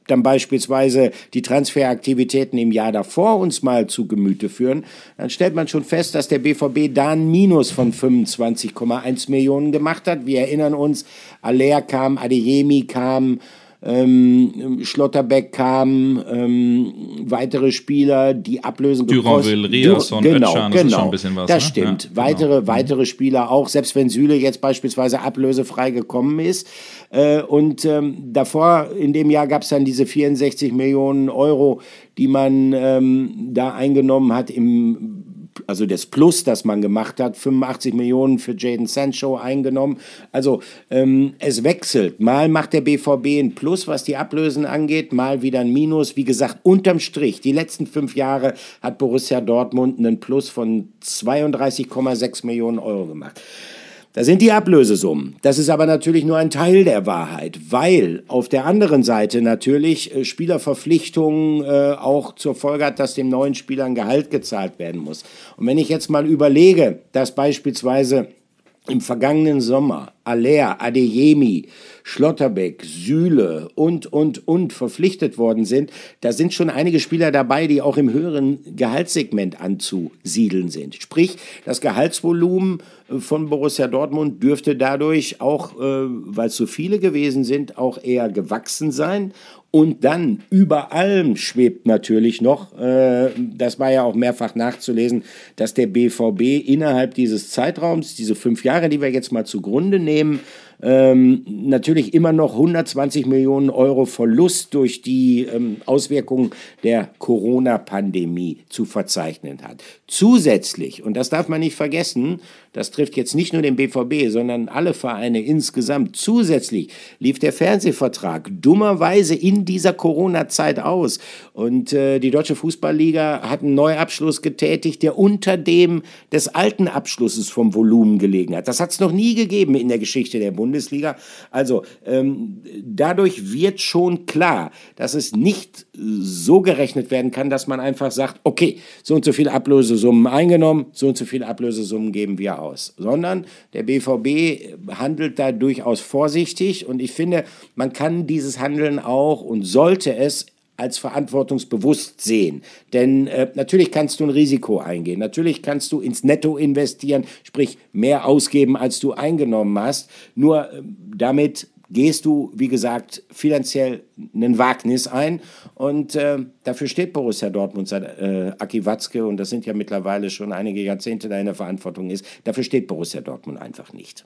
dann beispielsweise die Transferaktivitäten im Jahr davor uns mal zu Gemüte führen, dann stellt man schon fest, dass der BVB da ein Minus von 25,1 Millionen gemacht hat. Wir erinnern uns, Aller kam, Adeyemi kam, ähm, Schlotterbeck kam, ähm, weitere Spieler, die Ablösen Duranville, Riasson, genau, Ötchan, das ist genau, schon ein bisschen was. Das ne? stimmt. Ja, weitere, genau. weitere Spieler auch, selbst wenn Süle jetzt beispielsweise ablösefrei gekommen ist. Äh, und ähm, davor, in dem Jahr, gab es dann diese 64 Millionen Euro, die man ähm, da eingenommen hat im also das Plus, das man gemacht hat, 85 Millionen für Jaden Sancho eingenommen. Also ähm, es wechselt. Mal macht der BVB ein Plus, was die Ablösen angeht, mal wieder ein Minus. Wie gesagt, unterm Strich, die letzten fünf Jahre hat Borussia Dortmund einen Plus von 32,6 Millionen Euro gemacht. Da sind die Ablösesummen. Das ist aber natürlich nur ein Teil der Wahrheit, weil auf der anderen Seite natürlich äh, Spielerverpflichtungen äh, auch zur Folge hat, dass dem neuen Spieler ein Gehalt gezahlt werden muss. Und wenn ich jetzt mal überlege, dass beispielsweise im vergangenen Sommer Aller, Adeyemi, Schlotterbeck, Süle und, und, und verpflichtet worden sind, da sind schon einige Spieler dabei, die auch im höheren Gehaltssegment anzusiedeln sind. Sprich, das Gehaltsvolumen von Borussia Dortmund dürfte dadurch auch, äh, weil es so viele gewesen sind, auch eher gewachsen sein. Und dann über allem schwebt natürlich noch, äh, das war ja auch mehrfach nachzulesen, dass der BVB innerhalb dieses Zeitraums, diese fünf Jahre, die wir jetzt mal zugrunde nehmen, ähm, natürlich immer noch 120 Millionen Euro Verlust durch die ähm, Auswirkungen der Corona-Pandemie zu verzeichnen hat. Zusätzlich, und das darf man nicht vergessen, das trifft jetzt nicht nur den BVB, sondern alle Vereine insgesamt, zusätzlich lief der Fernsehvertrag dummerweise in dieser Corona-Zeit aus. Und äh, die Deutsche Fußballliga hat einen Neuabschluss getätigt, der unter dem des alten Abschlusses vom Volumen gelegen hat. Das hat es noch nie gegeben in der Geschichte der Bundesliga. Also ähm, dadurch wird schon klar, dass es nicht so gerechnet werden kann, dass man einfach sagt, okay, so und so viele Ablösesummen eingenommen, so und so viele Ablösesummen geben wir aus, sondern der BVB handelt da durchaus vorsichtig. Und ich finde, man kann dieses Handeln auch und sollte es als verantwortungsbewusst sehen. Denn äh, natürlich kannst du ein Risiko eingehen, natürlich kannst du ins Netto investieren, sprich mehr ausgeben, als du eingenommen hast. Nur äh, damit gehst du, wie gesagt, finanziell ein Wagnis ein. Und äh, dafür steht Borussia Dortmund seit äh, Aki Watzke, und das sind ja mittlerweile schon einige Jahrzehnte da in der Verantwortung ist. Dafür steht Borussia Dortmund einfach nicht.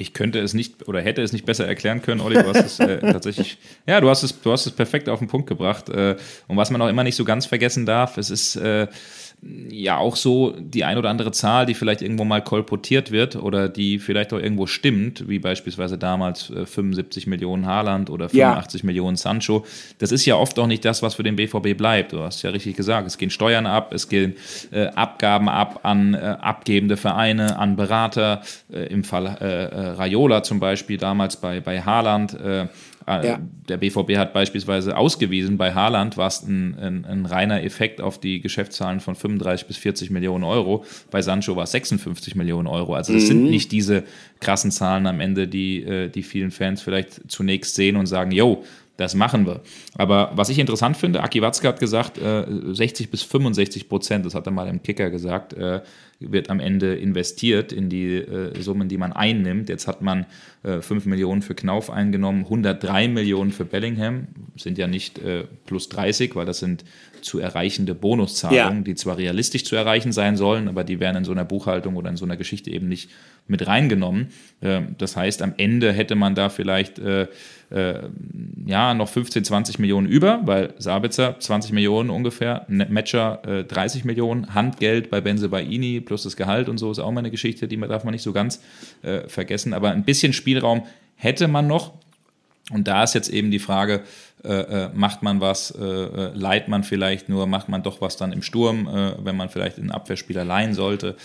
Ich könnte es nicht oder hätte es nicht besser erklären können, Olli. Du hast es äh, tatsächlich, ja, du hast es, du hast es perfekt auf den Punkt gebracht. Äh, und was man auch immer nicht so ganz vergessen darf, es ist äh, ja auch so die ein oder andere Zahl, die vielleicht irgendwo mal kolportiert wird oder die vielleicht auch irgendwo stimmt, wie beispielsweise damals äh, 75 Millionen Haaland oder 85 ja. Millionen Sancho. Das ist ja oft auch nicht das, was für den BVB bleibt. Du hast ja richtig gesagt, es gehen Steuern ab, es gehen äh, Abgaben ab an äh, abgebende Vereine, an Berater, äh, im Fall äh, äh, Raiola zum Beispiel damals bei, bei Haaland äh, ja. Der BVB hat beispielsweise ausgewiesen, bei Haaland war es ein, ein, ein, reiner Effekt auf die Geschäftszahlen von 35 bis 40 Millionen Euro. Bei Sancho war es 56 Millionen Euro. Also das mhm. sind nicht diese krassen Zahlen am Ende, die äh, die vielen Fans vielleicht zunächst sehen und sagen, yo, das machen wir. Aber was ich interessant finde, Aki Watzke hat gesagt, 60 bis 65 Prozent, das hat er mal im Kicker gesagt, wird am Ende investiert in die äh, Summen, die man einnimmt. Jetzt hat man äh, 5 Millionen für Knauf eingenommen, 103 Millionen für Bellingham, sind ja nicht äh, plus 30, weil das sind zu erreichende Bonuszahlungen, ja. die zwar realistisch zu erreichen sein sollen, aber die werden in so einer Buchhaltung oder in so einer Geschichte eben nicht mit reingenommen. Ähm, das heißt, am Ende hätte man da vielleicht äh, äh, ja, noch 15, 20 Millionen über, weil Sabitzer 20 Millionen ungefähr, Matcher äh, 30 Millionen, Handgeld bei Benze Baini plus das Gehalt und so ist auch mal eine Geschichte, die man, darf man nicht so ganz äh, vergessen. Aber ein bisschen Spielraum hätte man noch. Und da ist jetzt eben die Frage, äh, macht man was, äh, leiht man vielleicht nur, macht man doch was dann im Sturm, wenn man vielleicht einen Abwehrspieler leihen sollte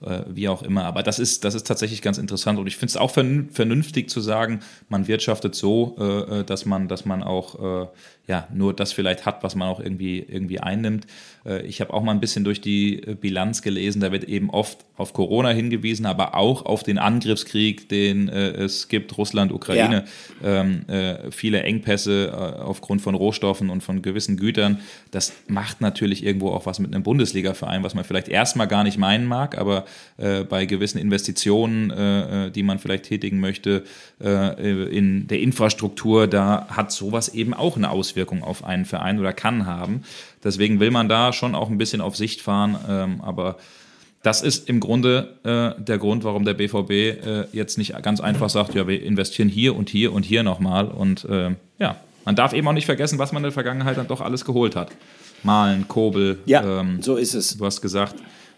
äh, wie auch immer. Aber das ist, das ist tatsächlich ganz interessant und ich finde es auch vernünftig zu sagen, man wirtschaftet so, äh, äh, dass man, dass man auch äh, ja, nur das vielleicht hat, was man auch irgendwie, irgendwie einnimmt. Äh, ich habe auch mal ein bisschen durch die äh, Bilanz gelesen, da wird eben oft auf Corona hingewiesen, aber auch auf den Angriffskrieg, den es gibt, Russland, Ukraine, ja. ähm, viele Engpässe aufgrund von Rohstoffen und von gewissen Gütern. Das macht natürlich irgendwo auch was mit einem Bundesliga-Verein, was man vielleicht erstmal gar nicht meinen mag, aber äh, bei gewissen Investitionen, äh, äh, die man vielleicht tätigen möchte, äh, in der Infrastruktur, da hat sowas eben auch eine Auswirkung auf einen Verein oder kann haben. Deswegen will man da schon auch ein bisschen auf Sicht fahren, ähm, aber das ist im Grunde äh, der Grund, warum der BVB äh, jetzt nicht ganz einfach sagt, ja, wir investieren hier und hier und hier nochmal. Und äh, ja, man darf eben auch nicht vergessen, was man in der Vergangenheit dann doch alles geholt hat. Malen, Kobel. Ja, ähm, so ist es. Du hast gesagt,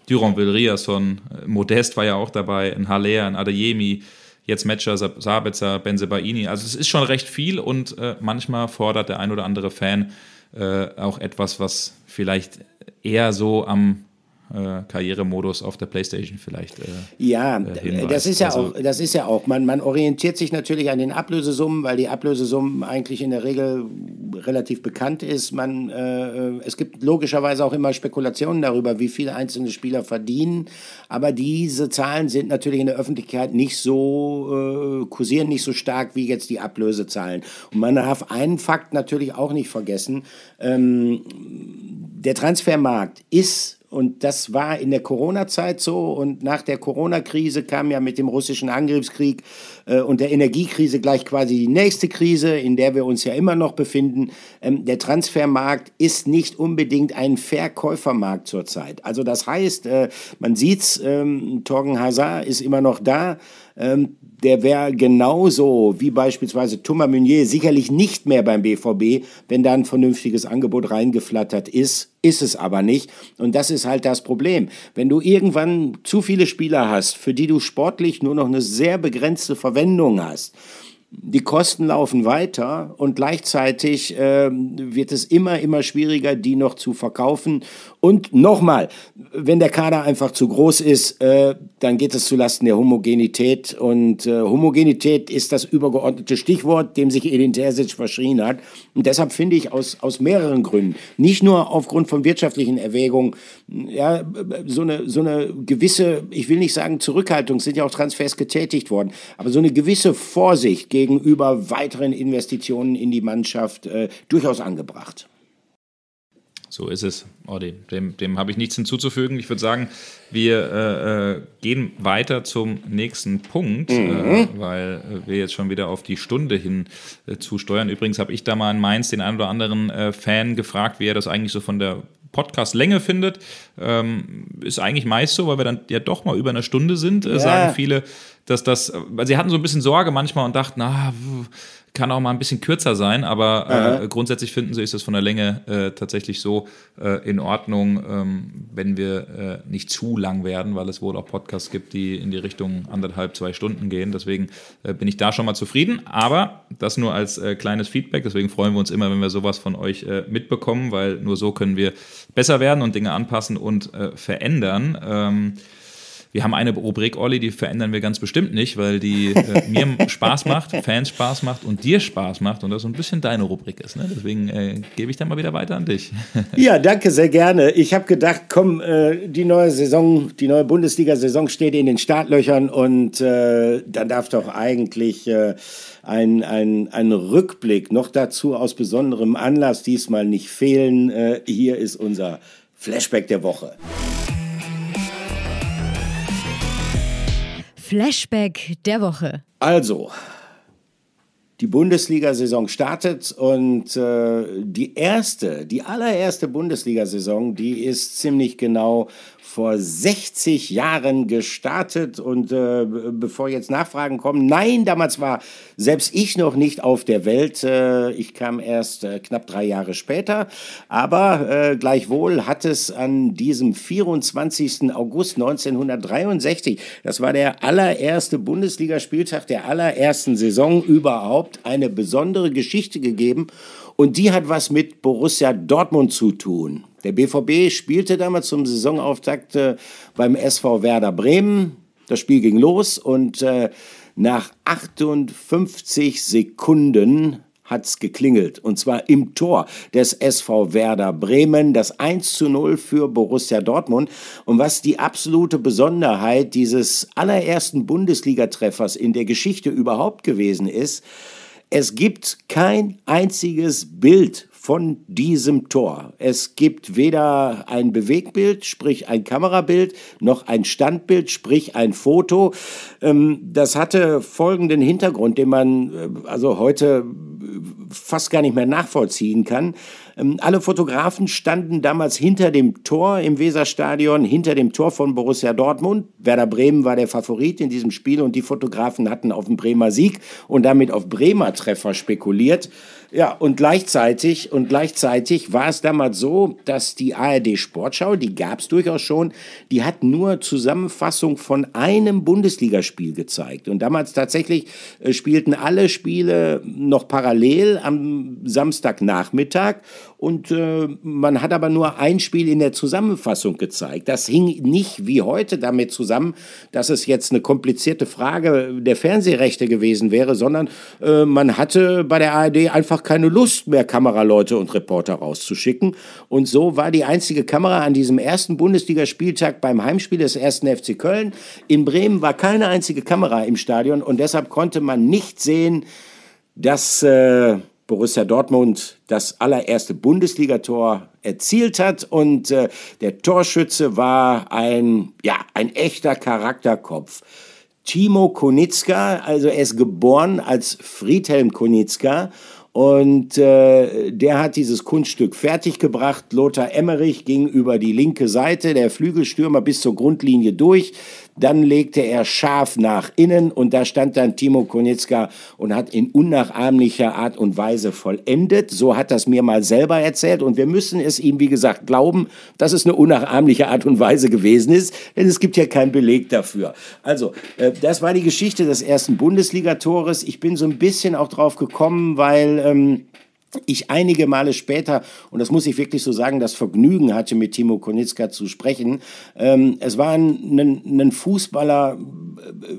Duranville, Riasson, Modest war ja auch dabei, ein Haller, ein Adeyemi, jetzt Matcher, Sabitzer, Benzebaini. Also es ist schon recht viel und äh, manchmal fordert der ein oder andere Fan äh, auch etwas, was vielleicht eher so am äh, Karrieremodus auf der PlayStation vielleicht. Äh, ja, äh, das ist ja also, auch, das ist ja auch. Man, man orientiert sich natürlich an den Ablösesummen, weil die Ablösesummen eigentlich in der Regel relativ bekannt ist. Man, äh, es gibt logischerweise auch immer Spekulationen darüber, wie viele einzelne Spieler verdienen, aber diese Zahlen sind natürlich in der Öffentlichkeit nicht so äh, kursieren nicht so stark wie jetzt die Ablösezahlen. Und man darf einen Fakt natürlich auch nicht vergessen: ähm, Der Transfermarkt ist und das war in der Corona-Zeit so. Und nach der Corona-Krise kam ja mit dem russischen Angriffskrieg äh, und der Energiekrise gleich quasi die nächste Krise, in der wir uns ja immer noch befinden. Ähm, der Transfermarkt ist nicht unbedingt ein Verkäufermarkt zurzeit. Also das heißt, äh, man sieht's, ähm, Torgen Hazard ist immer noch da. Ähm, der wäre genauso wie beispielsweise Thomas Meunier sicherlich nicht mehr beim BVB, wenn da ein vernünftiges Angebot reingeflattert ist. Ist es aber nicht. Und das ist halt das Problem. Wenn du irgendwann zu viele Spieler hast, für die du sportlich nur noch eine sehr begrenzte Verwendung hast, die Kosten laufen weiter und gleichzeitig äh, wird es immer, immer schwieriger, die noch zu verkaufen. Und nochmal, wenn der Kader einfach zu groß ist, äh, dann geht es zulasten der Homogenität. Und äh, Homogenität ist das übergeordnete Stichwort, dem sich Edin Terzic verschrien hat. Und deshalb finde ich aus, aus mehreren Gründen, nicht nur aufgrund von wirtschaftlichen Erwägungen, ja, so eine, so eine gewisse, ich will nicht sagen Zurückhaltung, sind ja auch Transfers getätigt worden, aber so eine gewisse Vorsicht gegenüber weiteren Investitionen in die Mannschaft äh, durchaus angebracht. So ist es, Ordi. Dem, dem habe ich nichts hinzuzufügen. Ich würde sagen, wir äh, äh, gehen weiter zum nächsten Punkt, äh, mhm. äh, weil wir jetzt schon wieder auf die Stunde hin äh, zusteuern. Übrigens habe ich da mal in Mainz den einen oder anderen äh, Fan gefragt, wie er das eigentlich so von der Podcast-Länge findet. Ähm, ist eigentlich meist so, weil wir dann ja doch mal über eine Stunde sind, ja. sagen viele, dass das, weil sie hatten so ein bisschen Sorge manchmal und dachten, na, kann auch mal ein bisschen kürzer sein, aber äh, grundsätzlich finden sie, ist das von der Länge äh, tatsächlich so äh, in Ordnung, ähm, wenn wir äh, nicht zu lang werden, weil es wohl auch Podcasts gibt, die in die Richtung anderthalb, zwei Stunden gehen. Deswegen äh, bin ich da schon mal zufrieden. Aber das nur als äh, kleines Feedback. Deswegen freuen wir uns immer, wenn wir sowas von euch mitbekommen, weil nur so können wir besser werden und Dinge anpassen und verändern. Ähm, wir haben eine Rubrik, Olli, die verändern wir ganz bestimmt nicht, weil die äh, mir Spaß macht, Fans Spaß macht und dir Spaß macht und das so ein bisschen deine Rubrik ist. Ne? Deswegen äh, gebe ich dann mal wieder weiter an dich. ja, danke sehr gerne. Ich habe gedacht, komm, äh, die neue Saison, die neue Bundesliga-Saison steht in den Startlöchern und äh, dann darf doch eigentlich äh, ein, ein, ein Rückblick noch dazu aus besonderem Anlass diesmal nicht fehlen. Äh, hier ist unser Flashback der Woche. Flashback der Woche. Also, die Bundesliga-Saison startet und äh, die erste, die allererste Bundesliga-Saison, die ist ziemlich genau vor 60 Jahren gestartet. Und äh, bevor jetzt Nachfragen kommen, nein, damals war selbst ich noch nicht auf der Welt. Äh, ich kam erst äh, knapp drei Jahre später. Aber äh, gleichwohl hat es an diesem 24. August 1963, das war der allererste Bundesligaspieltag der allerersten Saison überhaupt, überhaupt eine besondere Geschichte gegeben und die hat was mit Borussia Dortmund zu tun. Der BVB spielte damals zum Saisonauftakt äh, beim SV Werder Bremen. Das Spiel ging los und äh, nach 58 Sekunden hat's geklingelt. Und zwar im Tor des SV Werder Bremen. Das 1 zu 0 für Borussia Dortmund. Und was die absolute Besonderheit dieses allerersten Bundesligatreffers in der Geschichte überhaupt gewesen ist, es gibt kein einziges Bild von diesem Tor. Es gibt weder ein Bewegbild, sprich ein Kamerabild, noch ein Standbild, sprich ein Foto. Ähm, das hatte folgenden Hintergrund, den man äh, also heute fast gar nicht mehr nachvollziehen kann. Ähm, alle Fotografen standen damals hinter dem Tor im Weserstadion, hinter dem Tor von Borussia Dortmund. Werder Bremen war der Favorit in diesem Spiel und die Fotografen hatten auf den Bremer Sieg und damit auf Bremer Treffer spekuliert. Ja, und gleichzeitig, und gleichzeitig war es damals so, dass die ARD Sportschau, die gab es durchaus schon, die hat nur Zusammenfassung von einem Bundesligaspiel gezeigt. Und damals tatsächlich äh, spielten alle Spiele noch parallel am Samstagnachmittag und äh, man hat aber nur ein Spiel in der Zusammenfassung gezeigt. Das hing nicht wie heute damit zusammen, dass es jetzt eine komplizierte Frage der Fernsehrechte gewesen wäre, sondern äh, man hatte bei der ARD einfach keine Lust mehr, Kameraleute und Reporter rauszuschicken. Und so war die einzige Kamera an diesem ersten Bundesligaspieltag beim Heimspiel des ersten FC Köln. In Bremen war keine einzige Kamera im Stadion und deshalb konnte man nicht sehen, dass äh, Borussia Dortmund das allererste Bundesligator erzielt hat und äh, der Torschütze war ein ja ein echter Charakterkopf. Timo Konitzka, also er ist geboren als Friedhelm Konitzka und äh, der hat dieses Kunststück fertiggebracht. Lothar Emmerich ging über die linke Seite, der Flügelstürmer bis zur Grundlinie durch. Dann legte er scharf nach innen und da stand dann Timo Konietzka und hat in unnachahmlicher Art und Weise vollendet. So hat das mir mal selber erzählt und wir müssen es ihm, wie gesagt, glauben, dass es eine unnachahmliche Art und Weise gewesen ist, denn es gibt ja keinen Beleg dafür. Also, äh, das war die Geschichte des ersten Bundesligatores. Ich bin so ein bisschen auch drauf gekommen, weil ähm, ich einige Male später, und das muss ich wirklich so sagen, das Vergnügen hatte, mit Timo Konitzka zu sprechen. Ähm, es war ein, ein, ein, Fußballer,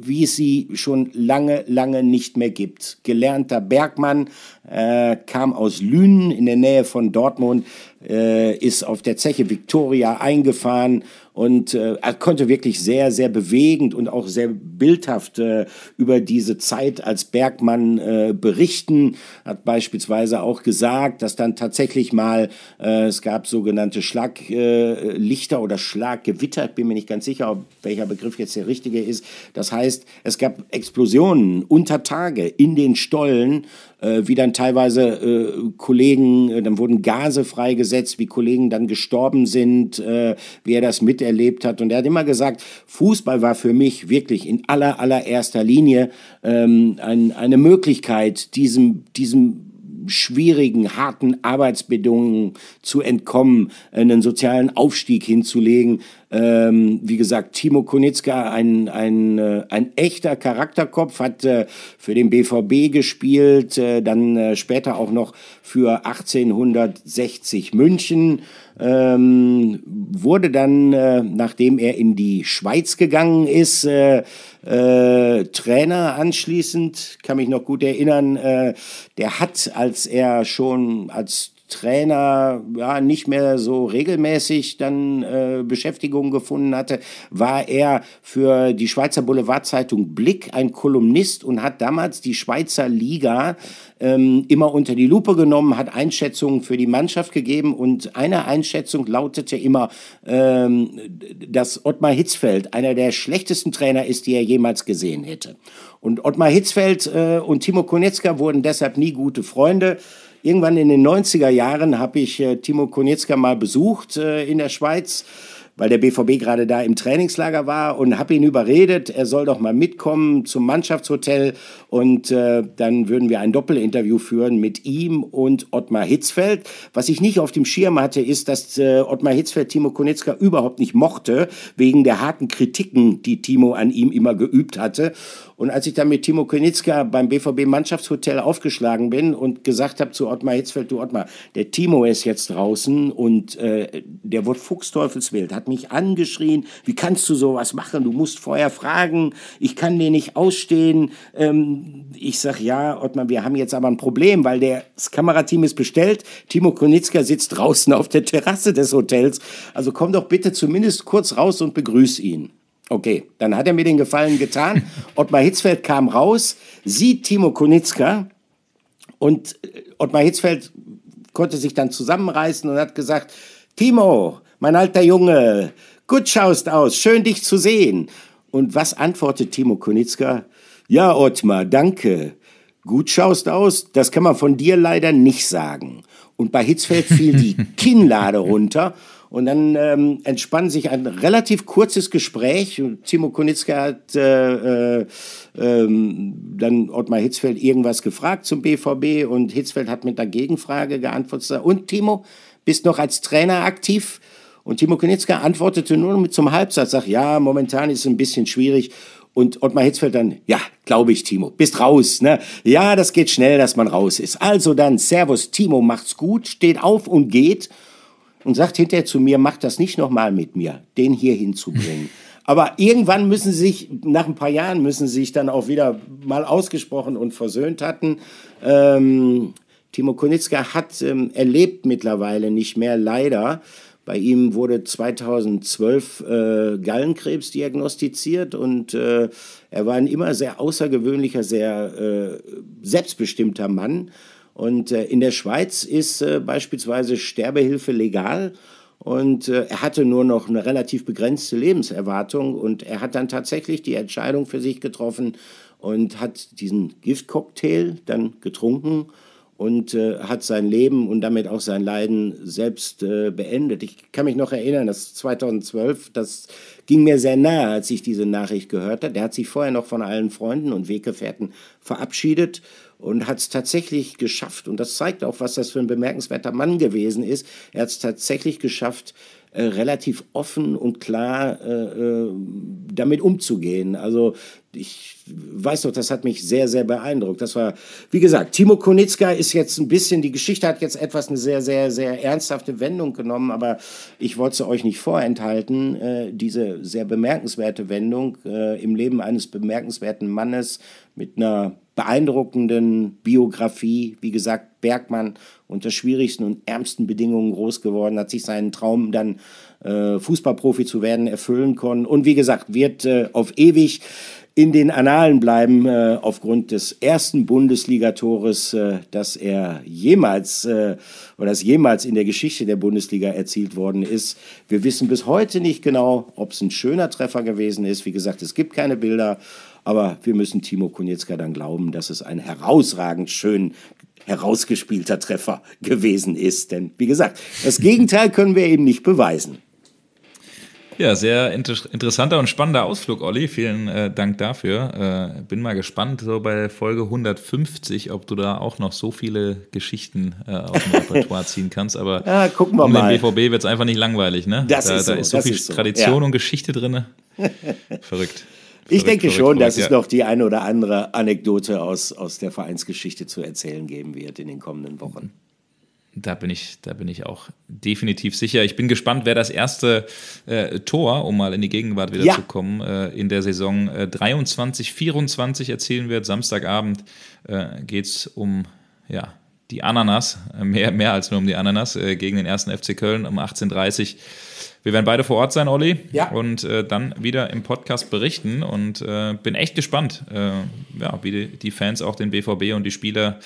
wie es sie schon lange, lange nicht mehr gibt. Gelernter Bergmann, äh, kam aus Lünen in der Nähe von Dortmund, äh, ist auf der Zeche Victoria eingefahren und äh, er konnte wirklich sehr, sehr bewegend und auch sehr bildhaft äh, über diese Zeit als Bergmann äh, berichten. Hat beispielsweise auch gesagt, dass dann tatsächlich mal, äh, es gab sogenannte Schlaglichter äh, oder Schlaggewitter, ich bin mir nicht ganz sicher, welcher Begriff jetzt der richtige ist. Das heißt, es gab Explosionen unter Tage in den Stollen, äh, wie dann teilweise äh, Kollegen, äh, dann wurden Gase freigesetzt, wie Kollegen dann gestorben sind, äh, wie er das miterlebt hat. Und er hat immer gesagt, Fußball war für mich wirklich in aller, allererster Linie ähm, ein, eine Möglichkeit, diesem, diesem schwierigen, harten Arbeitsbedingungen zu entkommen, einen sozialen Aufstieg hinzulegen. Ähm, wie gesagt, Timo Konitzka, ein, ein, äh, ein echter Charakterkopf, hat äh, für den BVB gespielt, äh, dann äh, später auch noch für 1860 München, ähm, wurde dann, äh, nachdem er in die Schweiz gegangen ist, äh, äh, Trainer anschließend, kann mich noch gut erinnern, äh, der hat, als er schon als Trainer ja, nicht mehr so regelmäßig dann äh, Beschäftigung gefunden hatte, war er für die Schweizer Boulevardzeitung Blick ein Kolumnist und hat damals die Schweizer Liga ähm, immer unter die Lupe genommen, hat Einschätzungen für die Mannschaft gegeben und eine Einschätzung lautete immer, ähm, dass Ottmar Hitzfeld einer der schlechtesten Trainer ist, die er jemals gesehen hätte. Und Ottmar Hitzfeld äh, und Timo Konietzka wurden deshalb nie gute Freunde. Irgendwann in den 90er Jahren habe ich äh, Timo Konietzka mal besucht äh, in der Schweiz. Weil der BVB gerade da im Trainingslager war und habe ihn überredet, er soll doch mal mitkommen zum Mannschaftshotel und äh, dann würden wir ein Doppelinterview führen mit ihm und Ottmar Hitzfeld. Was ich nicht auf dem Schirm hatte, ist, dass äh, Ottmar Hitzfeld Timo Konitzka überhaupt nicht mochte, wegen der harten Kritiken, die Timo an ihm immer geübt hatte. Und als ich dann mit Timo Konitzka beim BVB Mannschaftshotel aufgeschlagen bin und gesagt habe zu Ottmar Hitzfeld, du Ottmar, der Timo ist jetzt draußen und äh, der wird fuchsteufelswild, hat mich angeschrien, wie kannst du sowas machen? Du musst vorher fragen, ich kann den nicht ausstehen. Ähm, ich sag ja, Ottmar, wir haben jetzt aber ein Problem, weil das Kamerateam ist bestellt. Timo Konitzka sitzt draußen auf der Terrasse des Hotels. Also komm doch bitte zumindest kurz raus und begrüß ihn. Okay, dann hat er mir den Gefallen getan. Ottmar Hitzfeld kam raus, sieht Timo Konitzka und äh, Ottmar Hitzfeld konnte sich dann zusammenreißen und hat gesagt, Timo, mein alter Junge, gut schaust aus, schön dich zu sehen. Und was antwortet Timo Konitzka? Ja, Ottmar, danke. Gut schaust aus, das kann man von dir leider nicht sagen. Und bei Hitzfeld fiel die Kinnlade runter und dann ähm, entspann sich ein relativ kurzes Gespräch. Und Timo Konitzka hat äh, äh, ähm, dann Ottmar Hitzfeld irgendwas gefragt zum BVB und Hitzfeld hat mit einer Gegenfrage geantwortet. Und Timo, bist noch als Trainer aktiv? Und Timo Konitzka antwortete nur mit zum Halbsatz, sagt, ja, momentan ist es ein bisschen schwierig. Und Ottmar Hitzfeld dann, ja, glaube ich, Timo, bist raus, ne? Ja, das geht schnell, dass man raus ist. Also dann, Servus, Timo, macht's gut, steht auf und geht und sagt hinterher zu mir, mach das nicht nochmal mit mir, den hier hinzubringen. Aber irgendwann müssen sie sich, nach ein paar Jahren müssen sie sich dann auch wieder mal ausgesprochen und versöhnt hatten. Ähm, Timo Konitzka hat ähm, erlebt mittlerweile nicht mehr, leider. Bei ihm wurde 2012 äh, Gallenkrebs diagnostiziert und äh, er war ein immer sehr außergewöhnlicher, sehr äh, selbstbestimmter Mann. Und äh, in der Schweiz ist äh, beispielsweise Sterbehilfe legal. Und äh, er hatte nur noch eine relativ begrenzte Lebenserwartung. Und er hat dann tatsächlich die Entscheidung für sich getroffen und hat diesen Giftcocktail dann getrunken und äh, hat sein Leben und damit auch sein Leiden selbst äh, beendet. Ich kann mich noch erinnern, dass 2012, das ging mir sehr nahe, als ich diese Nachricht gehört habe. Der hat sich vorher noch von allen Freunden und Weggefährten verabschiedet und hat es tatsächlich geschafft, und das zeigt auch, was das für ein bemerkenswerter Mann gewesen ist, er hat es tatsächlich geschafft, äh, relativ offen und klar äh, äh, damit umzugehen. Also ich weiß doch, das hat mich sehr, sehr beeindruckt. Das war, wie gesagt, Timo Konitzka ist jetzt ein bisschen, die Geschichte hat jetzt etwas eine sehr, sehr, sehr ernsthafte Wendung genommen, aber ich wollte sie euch nicht vorenthalten. Äh, diese sehr bemerkenswerte Wendung äh, im Leben eines bemerkenswerten Mannes mit einer beeindruckenden Biografie. Wie gesagt, Bergmann unter schwierigsten und ärmsten Bedingungen groß geworden, hat sich seinen Traum dann äh, Fußballprofi zu werden erfüllen können und wie gesagt, wird äh, auf ewig in den Annalen bleiben äh, aufgrund des ersten Bundesligatores, äh, das er jemals äh, oder das jemals in der Geschichte der Bundesliga erzielt worden ist. Wir wissen bis heute nicht genau, ob es ein schöner Treffer gewesen ist. Wie gesagt, es gibt keine Bilder. Aber wir müssen Timo Konietzka dann glauben, dass es ein herausragend schön herausgespielter Treffer gewesen ist. Denn wie gesagt, das Gegenteil können wir eben nicht beweisen. Ja, sehr inter interessanter und spannender Ausflug, Olli. Vielen äh, Dank dafür. Äh, bin mal gespannt, so bei Folge 150, ob du da auch noch so viele Geschichten äh, aus dem Repertoire ziehen kannst. Aber ja, gucken wir um mal. den BVB wird es einfach nicht langweilig, ne? Das da, ist so, da ist so viel ist so. Tradition ja. und Geschichte drin. Verrückt. Ich denke schon, dass es noch die eine oder andere Anekdote aus, aus der Vereinsgeschichte zu erzählen geben wird in den kommenden Wochen. Da bin ich, da bin ich auch definitiv sicher. Ich bin gespannt, wer das erste äh, Tor, um mal in die Gegenwart wieder Ja. zu kommen, äh, in der Saison äh, 23, 24 erzielen wird. Samstagabend äh, geht es um ja, die Ananas, mehr, mehr als nur um die Ananas, äh, gegen den ersten FC Köln um 18.30 wir werden beide vor Ort sein, Olli, Ja. und äh, dann wieder im Podcast berichten und äh, bin echt gespannt, äh, ja, wie die, die Fans auch den BVB und die Spieler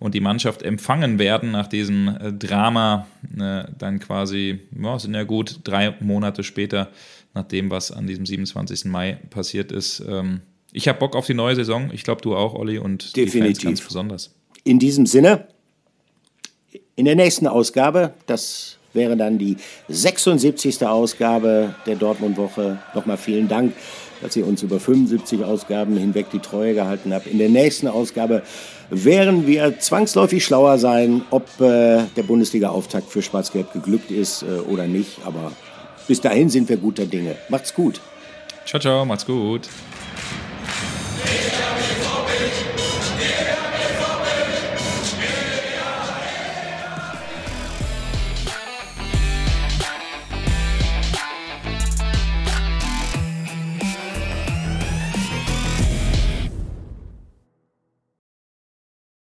und die Mannschaft empfangen werden nach diesem äh, Drama, äh, dann quasi, ja, sind ja gut drei Monate später, nach dem, was an diesem 27. Mai passiert ist. Ähm, ich habe Bock auf die neue Saison. Ich glaube, du auch, Olli, und die Fans Definitiv. ganz besonders. In diesem Sinne, in der nächsten Ausgabe, das wäre dann die 76. Ausgabe der Dortmund-Woche. Nochmal vielen Dank, dass ihr uns über 75 Ausgaben hinweg die Treue gehalten habt. In der nächsten Ausgabe werden wir zwangsläufig schlauer sein, ob äh, der Bundesliga-Auftakt für Schwarz-Gelb geglückt ist äh, oder nicht. Aber bis dahin sind wir guter Dinge. Macht's gut. Ciao, ciao, macht's gut.